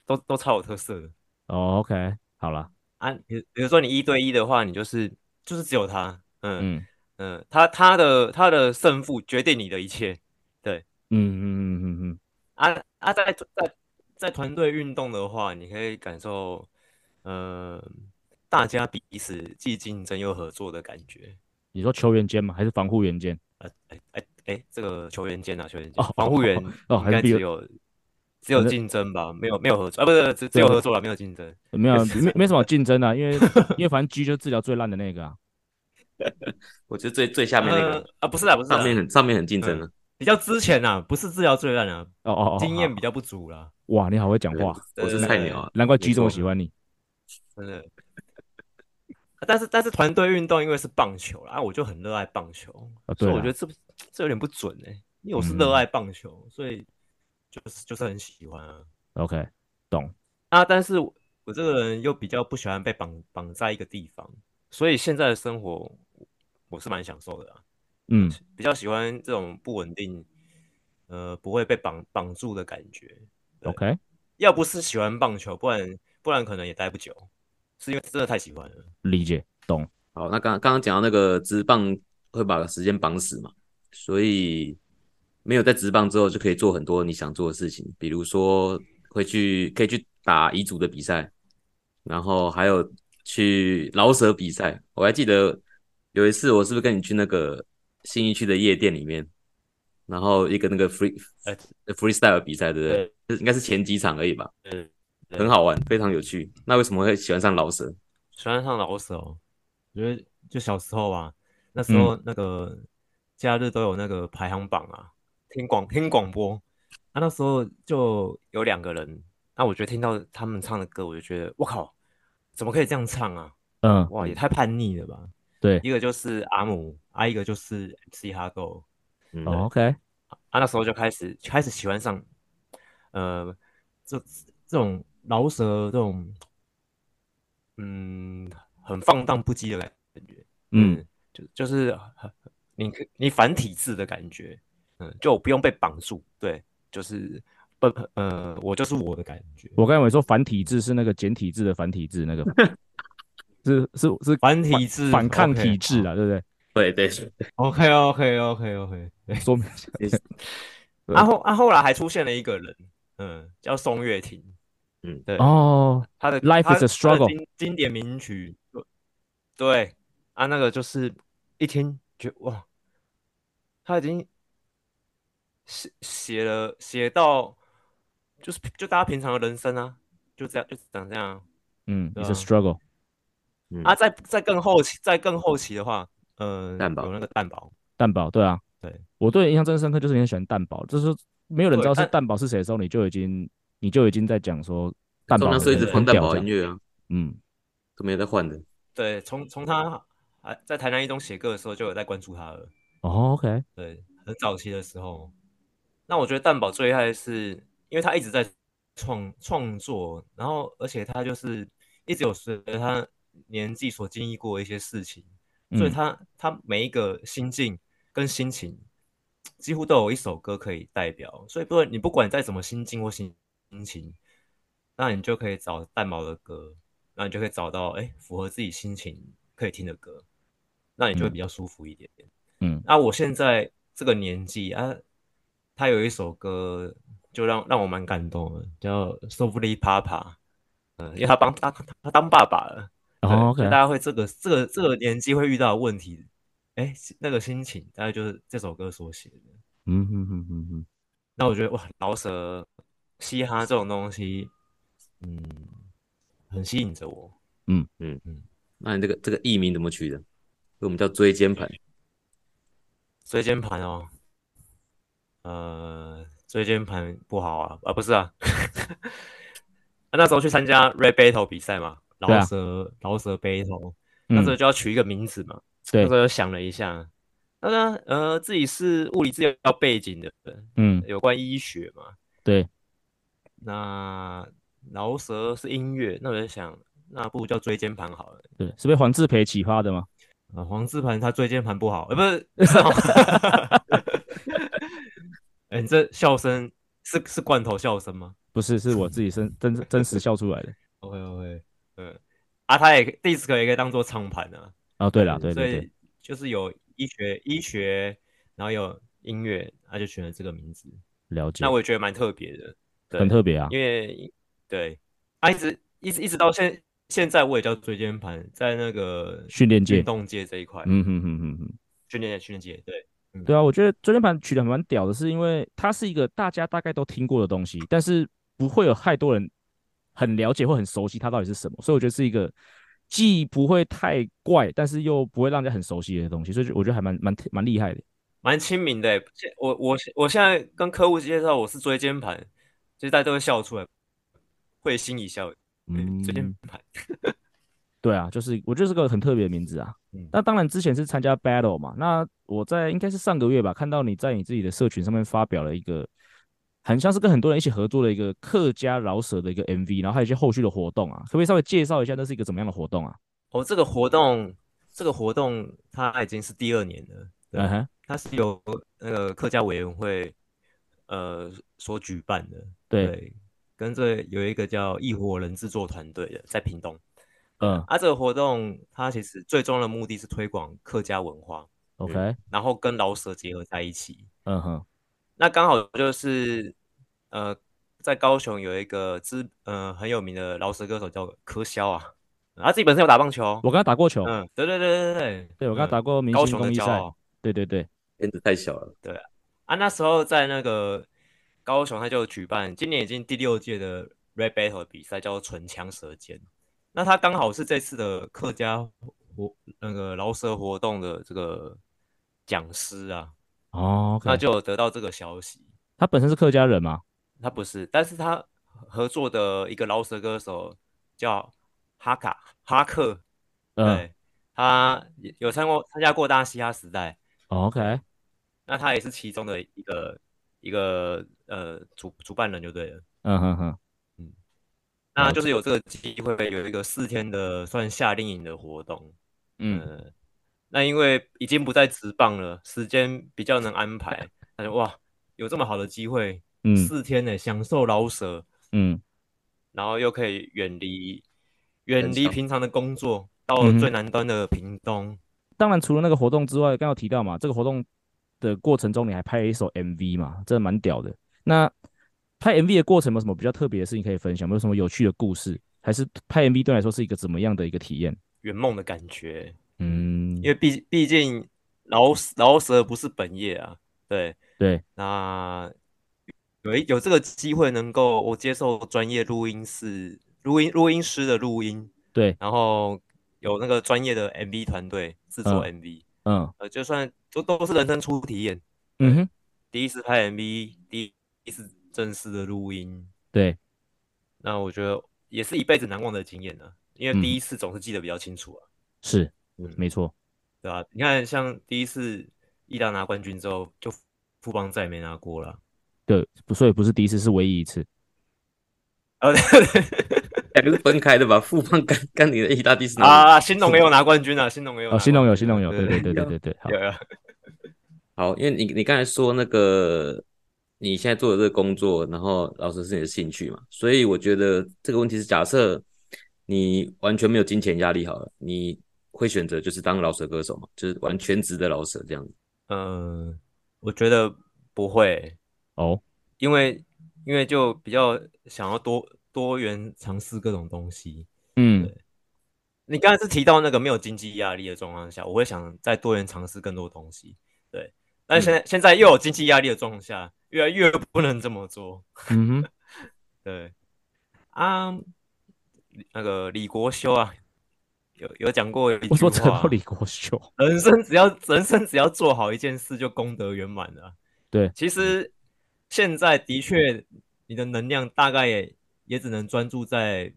都都超有特色的。哦，OK，好了啊，比比如说你一对一的话，你就是就是只有他，嗯嗯嗯，他他的他的胜负决定你的一切，对，嗯嗯嗯嗯嗯，啊啊，在在在团队运动的话，你可以感受，呃。大家彼此既竞争又合作的感觉。你说球员间吗？还是防护员间？呃，哎哎哎，这个球员间啊，球员间。哦，防护员哦，应该只有、哦、只有竞争吧？没有没有合作啊？不是，只只有合作了，没有竞争。没有没没什么竞争啊，因为 因为反正 G 就治疗最烂的那个啊。我觉得最最下面那个、呃、啊，不是啊，不是上面很上面很竞争啊、嗯，比较之前啊，不是治疗最烂啊。哦哦哦，经验比较不足啦。哇，你好会讲话，我是菜鸟啊，难怪 G 这么喜欢你。真的。但是但是团队运动因为是棒球啦，啊，我就很热爱棒球，啊，所以我觉得这这有点不准哎，欸，因为我是热爱棒球，嗯，所以就是就是很喜欢啊。OK，懂。啊，但是我，我这个人又比较不喜欢被绑绑在一个地方，所以现在的生活我是蛮享受的啊。嗯，比较喜欢这种不稳定，呃，不会被绑绑住的感觉。OK，要不是喜欢棒球，不然不然可能也待不久。是因为真的太喜欢了，理解懂。好，那刚刚刚讲到那个直棒会把时间绑死嘛，所以没有在直棒之后就可以做很多你想做的事情，比如说会去可以去打乙组的比赛，然后还有去饶舌比赛。我还记得有一次我是不是跟你去那个信义区的夜店里面，然后一个那个 free、欸、freestyle 比赛，对不对？对，应该是前几场而已吧。嗯。很好玩，非常有趣。那为什么会喜欢上老舍？喜欢上老舍哦，我觉得就小时候吧，那时候那个假日都有那个排行榜啊，听广听广播，啊，那时候就有两个人，那我觉得听到他们唱的歌，我就觉得我靠，怎么可以这样唱啊？嗯，哇，也太叛逆了吧？对，一个就是阿姆，啊，一个就是 MC 哈狗。嗯，OK，啊，那时候就开始开始喜欢上，呃，这这种。饶舌这种，嗯，很放荡不羁的感觉，嗯，嗯就就是你你反体制的感觉，嗯，就不用被绑住，对，就是不呃，我就是我的感觉。我刚才说繁体字是那个简体字的繁体字，那个 是是是反体制反抗体制啊对不对？对对。对，OK OK OK OK，说明 啊后啊后来还出现了一个人，嗯，叫宋岳庭。嗯，对哦，他的 Life is a struggle 经经典名曲，对啊，那个就是一听就哇，他已经写写了写到就是就大家平常的人生啊，就这样就长这样，嗯，It's a struggle，嗯、啊，在在更后期，在更后期的话，嗯、呃，蛋堡。有那个蛋堡，蛋堡，对啊，对。我对印象真深刻，就是你很喜欢蛋堡，就是没有人知道是蛋堡是谁的时候，你就已经你就已经在讲说蛋堡是一直放蛋堡音乐啊，嗯，都没有在换的，对，从从他还在台南一中写歌的时候就有在关注他了，哦，OK，对，很早期的时候，那我觉得蛋堡最厉害的是，因为他一直在创创作，然后而且他就是一直有随着他年纪所经历过的一些事情，嗯、所以他他每一个心境跟心情几乎都有一首歌可以代表，所以不管你不管再怎么心境或心心情，那你就可以找蛋毛的歌，那你就可以找到哎符合自己心情可以听的歌，那你就会比较舒服一点点。嗯，那我现在这个年纪啊，他有一首歌。就让让我蛮感动的，叫《Softly Papa》，嗯，因为他帮他他当爸爸了，哦，OK，大家会这个这个这个年纪会遇到的问题，哎，那个心情大概就是这首歌所写的，嗯哼哼哼哼，那我觉得哇，饶舌、嘻哈这种东西，嗯，很吸引着我，嗯嗯嗯，那你这个这个艺名怎么取的？我们叫椎间盘，椎间盘哦，呃。椎间盘不好啊啊不是啊，啊那时候去参加 Rap Battle 比赛嘛，饶舌饶舌 Battle，那时候就要取一个名字嘛，对，那时候就想了一下，那呢呃自己是物理治疗背景的，嗯，有关医学嘛，对，那饶舌是音乐，那我就想那不如叫椎间盘好了，对，是被黄志培启发的吗？啊黄志培他椎间盘不好，呃不是。不是 哎、欸，你这笑声是是罐头笑声吗？不是，是我自己真真真实笑出来的。OK OK，嗯，啊，它也 Disc 也可以当做唱盘啊。哦，对了，对对对，就是有医学医学，然后有音乐，他就选了这个名字。了解。那我也觉得蛮特别的，很特别啊。因为对，啊一直一直一直到现现在，我也叫椎间盘，在那个训练界、运动界这一块。嗯哼哼哼哼，训练训练界对。对啊，我觉得椎间盘取得蛮屌的，是因为它是一个大家大概都听过的东西，但是不会有太多人很了解或很熟悉它到底是什么，所以我觉得是一个既不会太怪，但是又不会让人家很熟悉的东西，所以我觉得还蛮蛮蛮厉害的，蛮亲民的。我我我现在跟客户介绍我是椎间盘，其实大家都会笑出来，会心一笑。嗯，椎间盘。对啊，就是我觉得是个很特别的名字啊。嗯，那当然之前是参加 battle 嘛。那我在应该是上个月吧，看到你在你自己的社群上面发表了一个，很像是跟很多人一起合作的一个客家饶舌的一个 MV，然后还有一些后续的活动啊，可不可以稍微介绍一下那是一个怎么样的活动啊？哦，这个活动，这个活动它已经是第二年了。嗯哼，它是由那个客家委员会呃所举办的。对，对跟这有一个叫一伙人制作团队的，在屏东。嗯，啊，这个活动它其实最终的目的是推广客家文化，OK，、嗯、然后跟饶舌结合在一起。嗯哼，那刚好就是呃，在高雄有一个知呃很有名的饶舌歌手叫柯肖啊，他自己本身有打棒球，我跟他打过球，嗯，对对对对对，对我跟他打过明星公益赛，对对对，圈 子太小了，对啊，啊那时候在那个高雄他就举办今年已经第六届的 Rap Battle 比赛，叫做唇枪舌剑。那他刚好是这次的客家活那个饶舌活动的这个讲师啊，哦，okay. 那就有得到这个消息。他本身是客家人吗？他不是，但是他合作的一个饶舌歌手叫哈卡哈克，对，嗯、他有参过参加过大嘻哈时代。哦、OK，那他也是其中的一个一个呃主主办人就对了。嗯哼哼。那就是有这个机会，有一个四天的算夏令营的活动，嗯、呃，那因为已经不再职棒了，时间比较能安排，他说哇，有这么好的机会，嗯，四天呢，享受饶舌，嗯，然后又可以远离远离平常的工作，到最南端的屏东、嗯。当然，除了那个活动之外，刚刚有提到嘛，这个活动的过程中你还拍了一首 MV 嘛，真的蛮屌的。那拍 MV 的过程有什么比较特别的事情可以分享？有没有什么有趣的故事？还是拍 MV 对你来说是一个怎么样的一个体验？圆梦的感觉，嗯，因为毕毕竟饶饶舌不是本业啊，对对。那有有这个机会能够我接受专业录音室录音录音师的录音，对，然后有那个专业的 MV 团队制作 MV，嗯，呃，就算都都是人生初体验，嗯哼，第一次拍 MV，第一次。正式的录音，对，那我觉得也是一辈子难忘的经验呢。因为第一次总是记得比较清楚啊。是，嗯，没错，对吧？你看，像第一次意大拿冠军之后，就富邦再也没拿过了。对，不，所以不是第一次，是唯一一次。呃，两个 是分开的吧？富邦跟跟你的意大第四啊，新农也有拿冠军啊，新农也有。哦，兴农有，新农有，对对对对对对，好。好，因为你你刚才说那个。你现在做的这个工作，然后老师是你的兴趣嘛？所以我觉得这个问题是假设你完全没有金钱压力好了，你会选择就是当饶舌歌手嘛？就是玩全职的饶舌这样子？嗯，我觉得不会哦，因为因为就比较想要多多元尝试各种东西。嗯，你刚才是提到那个没有经济压力的状况下，我会想再多元尝试更多东西。对，但现在、嗯、现在又有经济压力的状况下。越来越不能这么做。嗯哼，对啊，那个李国修啊，有有讲过一句话，我说扯到李国修，人生只要 人生只要做好一件事，就功德圆满了。对，其实现在的确，你的能量大概也也只能专注在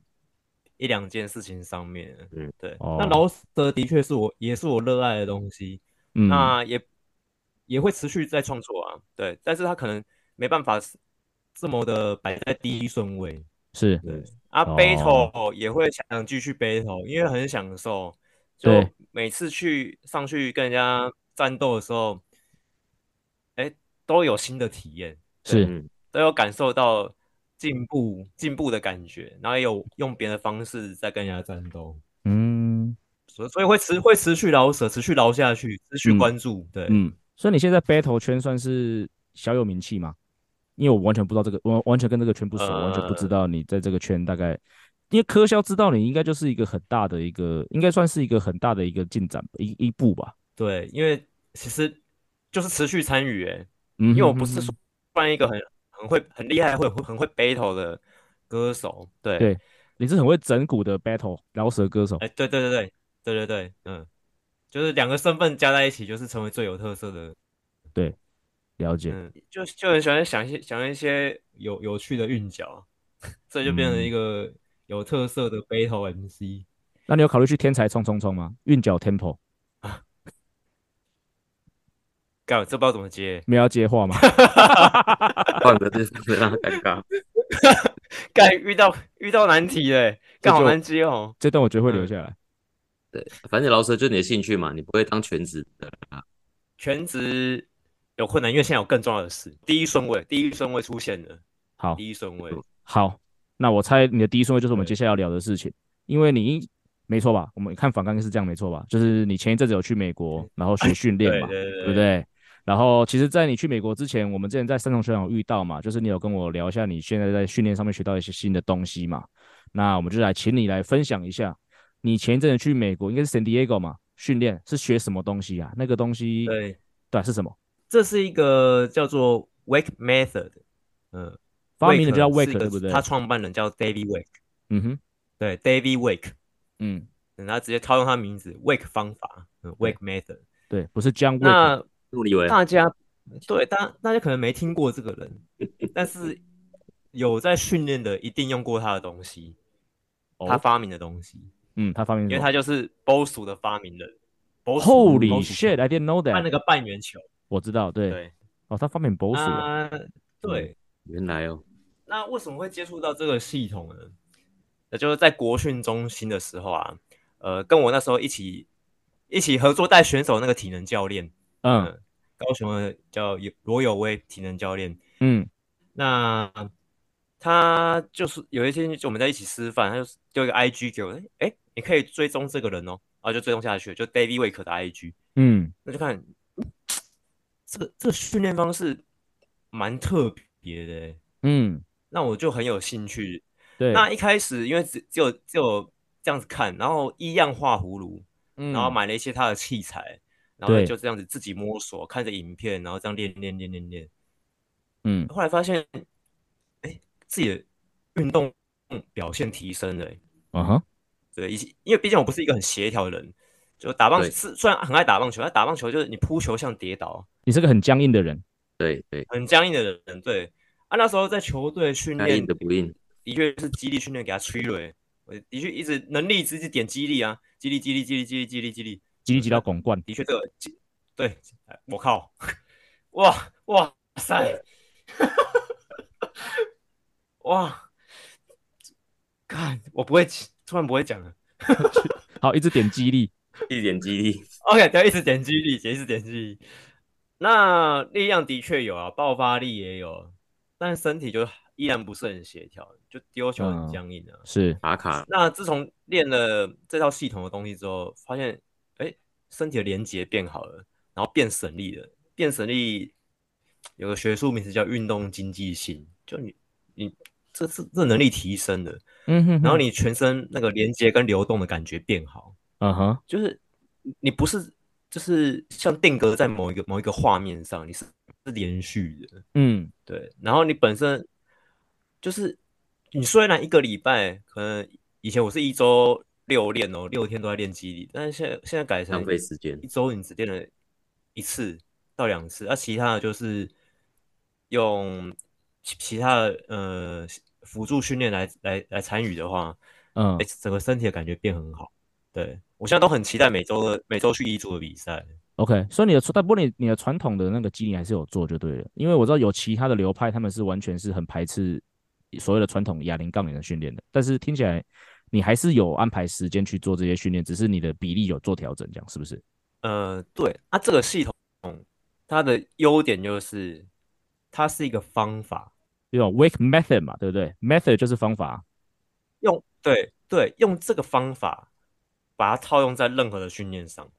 一两件事情上面。嗯，对。哦、那饶舌的确是我也是我热爱的东西。嗯，那也。也会持续在创作啊，对，但是他可能没办法这么的摆在第一顺位，是，对啊，battle 也会想继续 battle，因为很享受，就每次去上去跟人家战斗的时候，哎，都有新的体验，是，都有感受到进步进步的感觉，然后也有用别的方式在跟人家战斗，嗯，所所以会持会持续饶舌，持续饶下去，持续关注，对，嗯。所以你现在 battle 圈算是小有名气吗？因为我完全不知道这个，完完全跟这个圈不熟，呃、完全不知道你在这个圈大概。因为柯肖知道你应该就是一个很大的一个，应该算是一个很大的一个进展一一步吧。对，因为其实就是持续参与，哎，因为我不是说算一个很很会很厉害会很会 battle 的歌手，对，对，你是很会整蛊的 battle 饶舌歌手，哎，对对对对对对对，嗯。就是两个身份加在一起，就是成为最有特色的。对，了解。嗯，就就很喜欢想一些想一些有有趣的韵脚，所以就变成一个有特色的 battle MC。嗯、那你有考虑去天才冲冲冲吗？韵脚 tempo 啊？干，这不知道怎么接，没有要接话吗？换个字，让他尴尬。干，遇到遇到难题嘞，干好难接哦。这段我觉得会留下来。嗯对，反正老师就你的兴趣嘛，你不会当全职的啊。全职有困难，因为现在有更重要的事。第一顺位，第一顺位出现了。好，第一顺位。好，那我猜你的第一顺位就是我们接下来要聊的事情，因为你没错吧？我们看反纲是这样没错吧？就是你前一阵子有去美国，然后学训练嘛，对，对，对，对不对？然后其实，在你去美国之前，我们之前在三重学长有遇到嘛，就是你有跟我聊一下你现在在训练上面学到一些新的东西嘛。那我们就来请你来分享一下。你前一阵子去美国，应该是 San Diego 嘛？训练是学什么东西啊？那个东西对对是什么？这是一个叫做 Wake Method，嗯，发明的叫 Wake 对不对？他创办人叫 David Wake，嗯哼，对 David Wake，嗯，然后直接套用他名字 Wake 方法，嗯，Wake Method，对，不是 John Wake。那大家对大大家可能没听过这个人，但是有在训练的一定用过他的东西，他发明的东西。嗯，他发明，因为他就是 BOSU 的发明人。Holy shit！I didn't know that。看那个半圆球，我知道，对。对哦，他发明 BOSU。啊，对，原来哦。那为什么会接触到这个系统呢？那就是在国训中心的时候啊，呃，跟我那时候一起一起合作带选手那个体能教练，嗯，呃、高雄的叫罗有威体能教练，嗯，那。他就是有一天，就我们在一起吃饭，他就丢一个 IG 给我，哎，你可以追踪这个人哦，然后就追踪下去，就 David Wake 的 IG，嗯，那就看这个这个训练方式蛮特别的，嗯，那我就很有兴趣。对，那一开始因为只只有只有这样子看，然后一样画葫芦，嗯，然后买了一些他的器材，然后就这样子自己摸索，看着影片，然后这样练练练练练，嗯，后来发现，哎，自己的运动表现提升了，嗯哼，对，以因为毕竟我不是一个很协调的人，就打棒是虽然很爱打棒球，但打棒球就是你扑球像跌倒，你是个很僵硬的人，对对，很僵硬的人，对，啊，那时候在球队训练，硬的不硬。的确是激励训练给他催了，我的确一直能力直接点激励啊，肌力肌力肌力肌力肌力肌力肌力肌到广冠，的确这个，对，我靠，哇哇塞，哇，看我不会，突然不会讲了，好，一直点肌力，一直点肌力，OK，对，一直点肌力，一直点肌力，那力量的确有啊，爆发力也有，但是身体就。依然不是很协调，就丢球很僵硬的、啊嗯，是打卡。那自从练了这套系统的东西之后，发现哎、欸，身体的连接变好了，然后变省力了。变省力有个学术名词叫运动经济性，就你你这是这能力提升了，嗯哼，然后你全身那个连接跟流动的感觉变好，嗯哼，就是你不是就是像定格在某一个某一个画面上，你是是连续的，嗯，对，然后你本身。就是你虽然一个礼拜可能以前我是一周六练哦，六天都在练肌力，但是现在现在改成浪费时间，一周你只练了一次到两次，而其他的就是用其他的呃辅助训练来来来参与的话，嗯，整个身体的感觉变很好。对，我现在都很期待每周的每周去乙组的比赛。OK，所以你的但不过你你的传统的那个肌力还是有做就对了，因为我知道有其他的流派他们是完全是很排斥。所谓的传统哑铃杠铃的训练的，但是听起来你还是有安排时间去做这些训练，只是你的比例有做调整，这样是不是？呃，对啊，这个系统它的优点就是它是一个方法，这种 Wake Method 嘛，对不对？Method 就是方法，用对对，用这个方法把它套用在任何的训练上，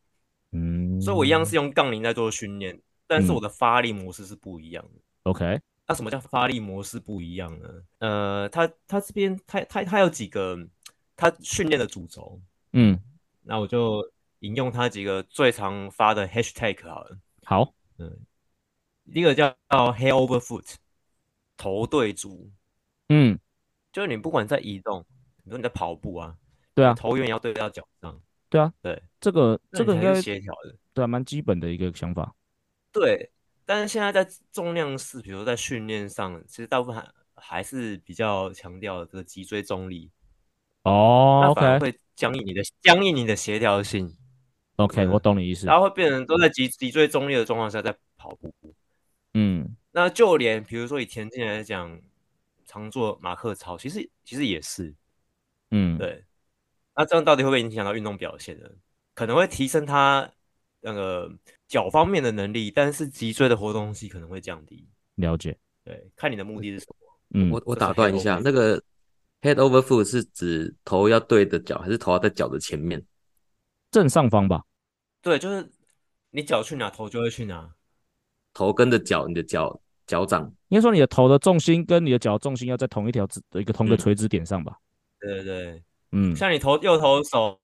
嗯，所以我一样是用杠铃在做训练，但是我的发力模式是不一样的。OK。那、啊、什么叫发力模式不一样呢？呃，他他这边他他他有几个他训练的主轴，嗯，那我就引用他几个最常发的 hashtag 好了。好，嗯，一个叫叫 head over foot，头对足，嗯，就是你不管在移动，比如说你在跑步啊，对啊，头永远要对到脚上，对啊，对，这个这个应该协调的，对啊，蛮基本的一个想法，对。但是现在在重量式，比如在训练上，其实大部分还还是比较强调这个脊椎中立。哦，OK，会僵硬你的僵硬你的协调性。OK，我懂你意思。然后会变成都在脊脊椎中立的状况下在跑步。嗯，那就连比如说以田径来讲，常做马克操，其实其实也是。嗯，对。那这样到底会不会影响到运动表现呢？可能会提升他那个。脚方面的能力，但是脊椎的活动性可能会降低。了解，对，看你的目的是什么。嗯，我我打断一下，那个 head over foot 是指头要对着脚，还是头要在脚的前面？正上方吧。对，就是你脚去哪，头就会去哪。头跟着脚，你的脚脚掌。应该说你的头的重心跟你的脚重心要在同一条直一个同个垂直点上吧？嗯、对对对，嗯，像你投右投手，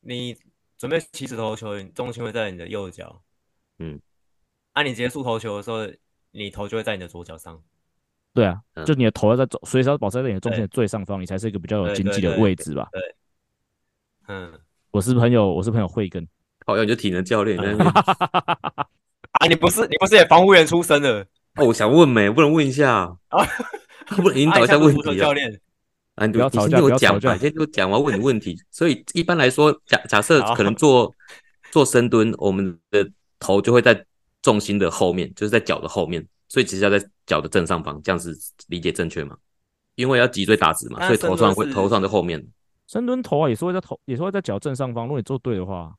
你。准备起始投球，你重心会在你的右脚，嗯，啊，你结束投球的时候，你头就会在你的左脚上。对啊，嗯、就你的头要在走，随时要保持在你的重心的最上方，你才是一个比较有经济的位置吧？对，对，对，对，嗯，我是朋友，我是朋友慧根，好，要你就体能教练。啊，你不是你不是也防护员出身的？哦，我想问没，不能问一下啊？不能引导一下问题教练。啊，你不要吵架，你先听我讲吧，先听我讲，我要问你问题。所以一般来说，假假设可能做做深蹲，我们的头就会在重心的后面，就是在脚的后面，所以其实要在脚的正上方，这样子理解正确吗？因为要脊椎打直嘛，所以头上会头上在后面。深蹲头啊，也是会在头，也是会在脚正上方。如果你做对的话，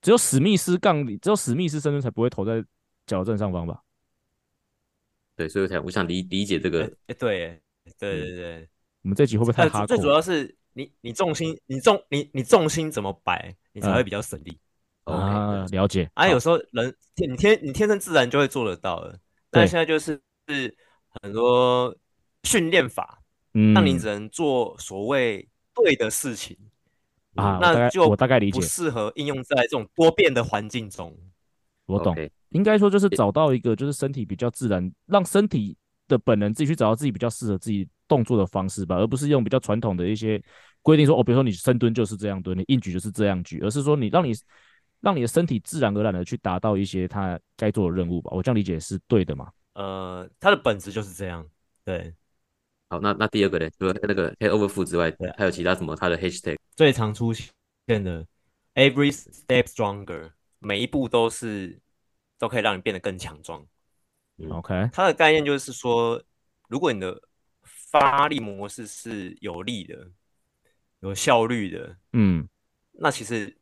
只有史密斯杠，只有史密斯深蹲才不会头在脚正上方吧？对，所以我才我想理理解这个。哎、欸，对，对对对。嗯我们这集会不会太哈？最主要是你，你重心，你重，你你重心怎么摆，你才会比较省力。嗯、啊，了解。啊，有时候人天，你天，你天生自然就会做得到的。但现在就是是很多训练法，嗯，让你只能做所谓对的事情啊，那就我大概理解，不适合应用在这种多变的环境中。我懂，应该说就是找到一个就是身体比较自然，让身体的本能自己去找到自己比较适合自己动作的方式吧，而不是用比较传统的一些规定说哦，比如说你深蹲就是这样蹲，你硬举就是这样举，而是说你让你。让你的身体自然而然的去达到一些他该做的任务吧，我这样理解是对的吗？呃，它的本质就是这样。对，好，那那第二个呢？除了那个 head over foot 之外，对，还有其他什么？它的 hashtag 最常出现的 every step stronger，每一步都是都可以让你变得更强壮。OK，它的概念就是说，如果你的发力模式是有力的、有效率的，嗯，那其实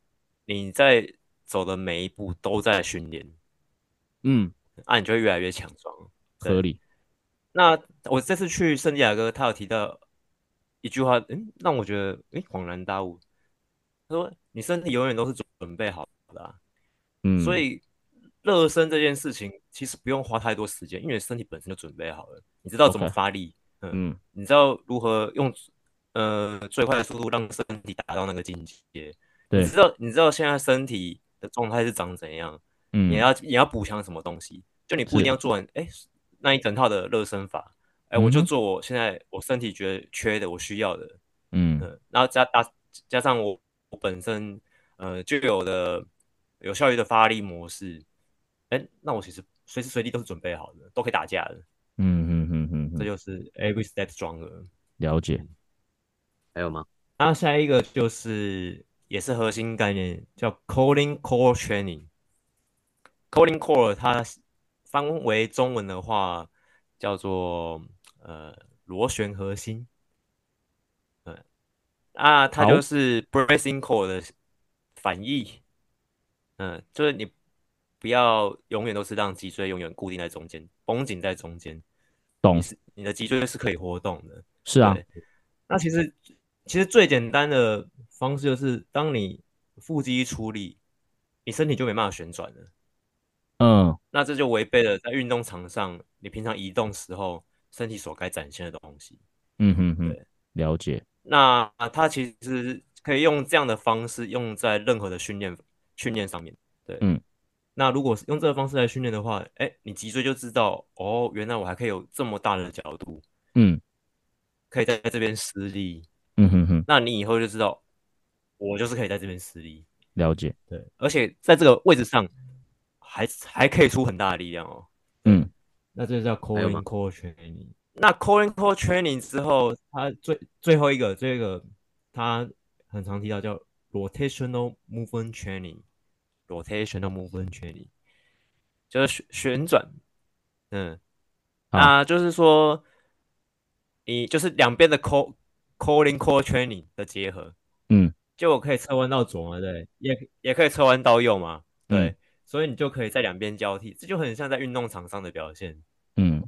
你在走的每一步都在训练，嗯，啊，你就会越来越强壮，合理。那我这次去圣地亚哥，他有提到一句话，嗯，让我觉得，哎，恍然大悟。他说：“你身体永远都是准备好的啊，嗯，所以热身这件事情其实不用花太多时间，因为身体本身就准备好了，你知道怎么发力.嗯，嗯，你知道如何用呃最快的速度让身体达到那个境界，对，你知道，你知道现在身体。”的状态是长怎样？嗯，你要你要补强什么东西？就你不一定要做完哎、欸，那一整套的热身法，哎、欸，我就做我现在我身体觉得缺的，我需要的，嗯，嗯然后加加加上我我本身呃就有的有效率的发力模式，哎、欸，那我其实随时随地都是准备好的，都可以打架的，这就是 every step stronger。了解，还有吗？那下一个就是。也是核心概念，叫 Colin Core Training。Colin Core 它翻为中文的话叫做呃螺旋核心。嗯，啊，它就是 Bracing Core 的反义。嗯，就是你不要永远都是让脊椎永远固定在中间，绷紧在中间。懂。你，的脊椎是可以活动的。是啊。那其实其实最简单的。方式就是，当你腹肌一出力，你身体就没办法旋转了。嗯，那这就违背了在运动场上你平常移动时候身体所该展现的东西。嗯哼哼，了解。那它其实可以用这样的方式用在任何的训练训练上面。对，嗯。那如果是用这个方式来训练的话，哎，你脊椎就知道，哦，原来我还可以有这么大的角度。嗯，可以在这边施力。嗯哼哼，那你以后就知道。我就是可以在这边施力，了解，对，而且在这个位置上还还可以出很大的力量哦。嗯，那这就叫 Core Core Training。那 Core Core Training 之后，它最最后一个这个，它很常提到叫 Rotational Movement Training。Rotational Movement Training 就是旋旋转，嗯，那就是说你就是两边的 Core Core Core Training 的结合，嗯。就我可以侧弯到左嘛，对，也也可以侧弯到右嘛，对，嗯、所以你就可以在两边交替，这就很像在运动场上的表现。嗯，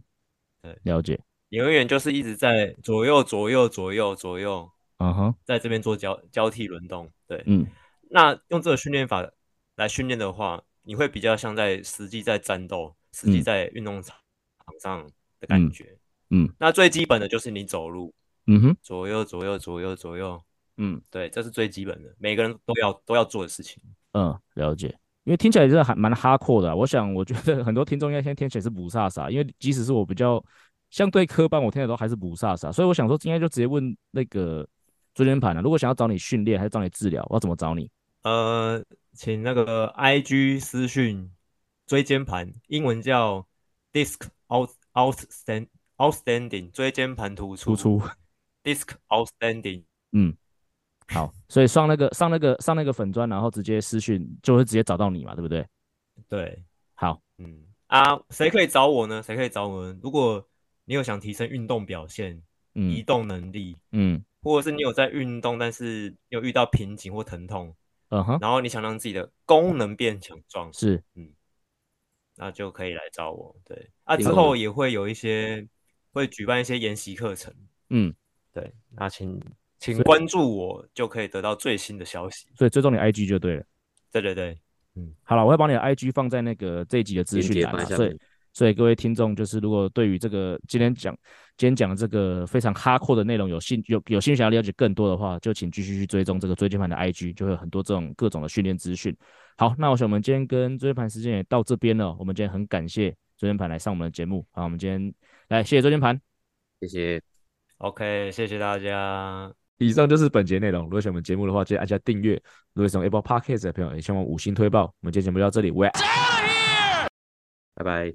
对，了解。你永远就是一直在左右左右左右左右，嗯哼，在这边做交交替轮动，对，嗯。那用这个训练法来训练的话，你会比较像在实际在战斗、实际在运动场上的感觉。嗯，嗯，那最基本的就是你走路，嗯哼，左右左右左右左右。嗯，对，这是最基本的，每个人都要都要做的事情。嗯，了解。因为听起来真的还蛮哈阔的啊。我想，我觉得很多听众应该先听起来是雾煞煞，因为即使是我比较相对科班，我听的都还是雾煞煞。所以我想说，今天就直接问那个椎间盘了。如果想要找你训练还是找你治疗，我要怎么找你？呃，请那个 IG 私讯椎间盘，英文叫 Disc Out Outstand Outstanding，椎间盘突出。突出 Disc Outstanding。嗯。好，所以上那个上那个上那个粉专，然后直接私讯就会直接找到你嘛，对不对？对，好，嗯啊，谁可以找我呢？谁可以找我呢？如果你有想提升运动表现、嗯、移动能力，嗯，或者是你有在运动，但是有遇到瓶颈或疼痛，嗯哼，然后你想让自己的功能变强壮，是，嗯，那就可以来找我。对，啊，之后也会有一些会举办一些研习课程，嗯，对，那请。请关注我，就可以得到最新的消息。所以追踪你 IG 就对了。对对对，嗯，好了，我会把你的 IG 放在那个这一集的资讯栏。所以，所以各位听众，就是如果对于这个今天讲今天讲的这个非常哈扣的内容有兴有有兴趣想要了解更多的话，就请继续去追踪这个椎间盘的 IG，就会有很多这种各种的训练资讯。好，那我想我们今天跟椎间盘时间也到这边了，我们今天很感谢椎间盘来上我们的节目。好，我们今天来谢谢椎间盘，谢谢，OK，谢谢大家。以上就是本节内容。如果喜欢我们节目的话，记得按下订阅。如果喜欢 Apple Podcast 的朋友，也希望五星推爆。我们今天节目就到这里，拜拜。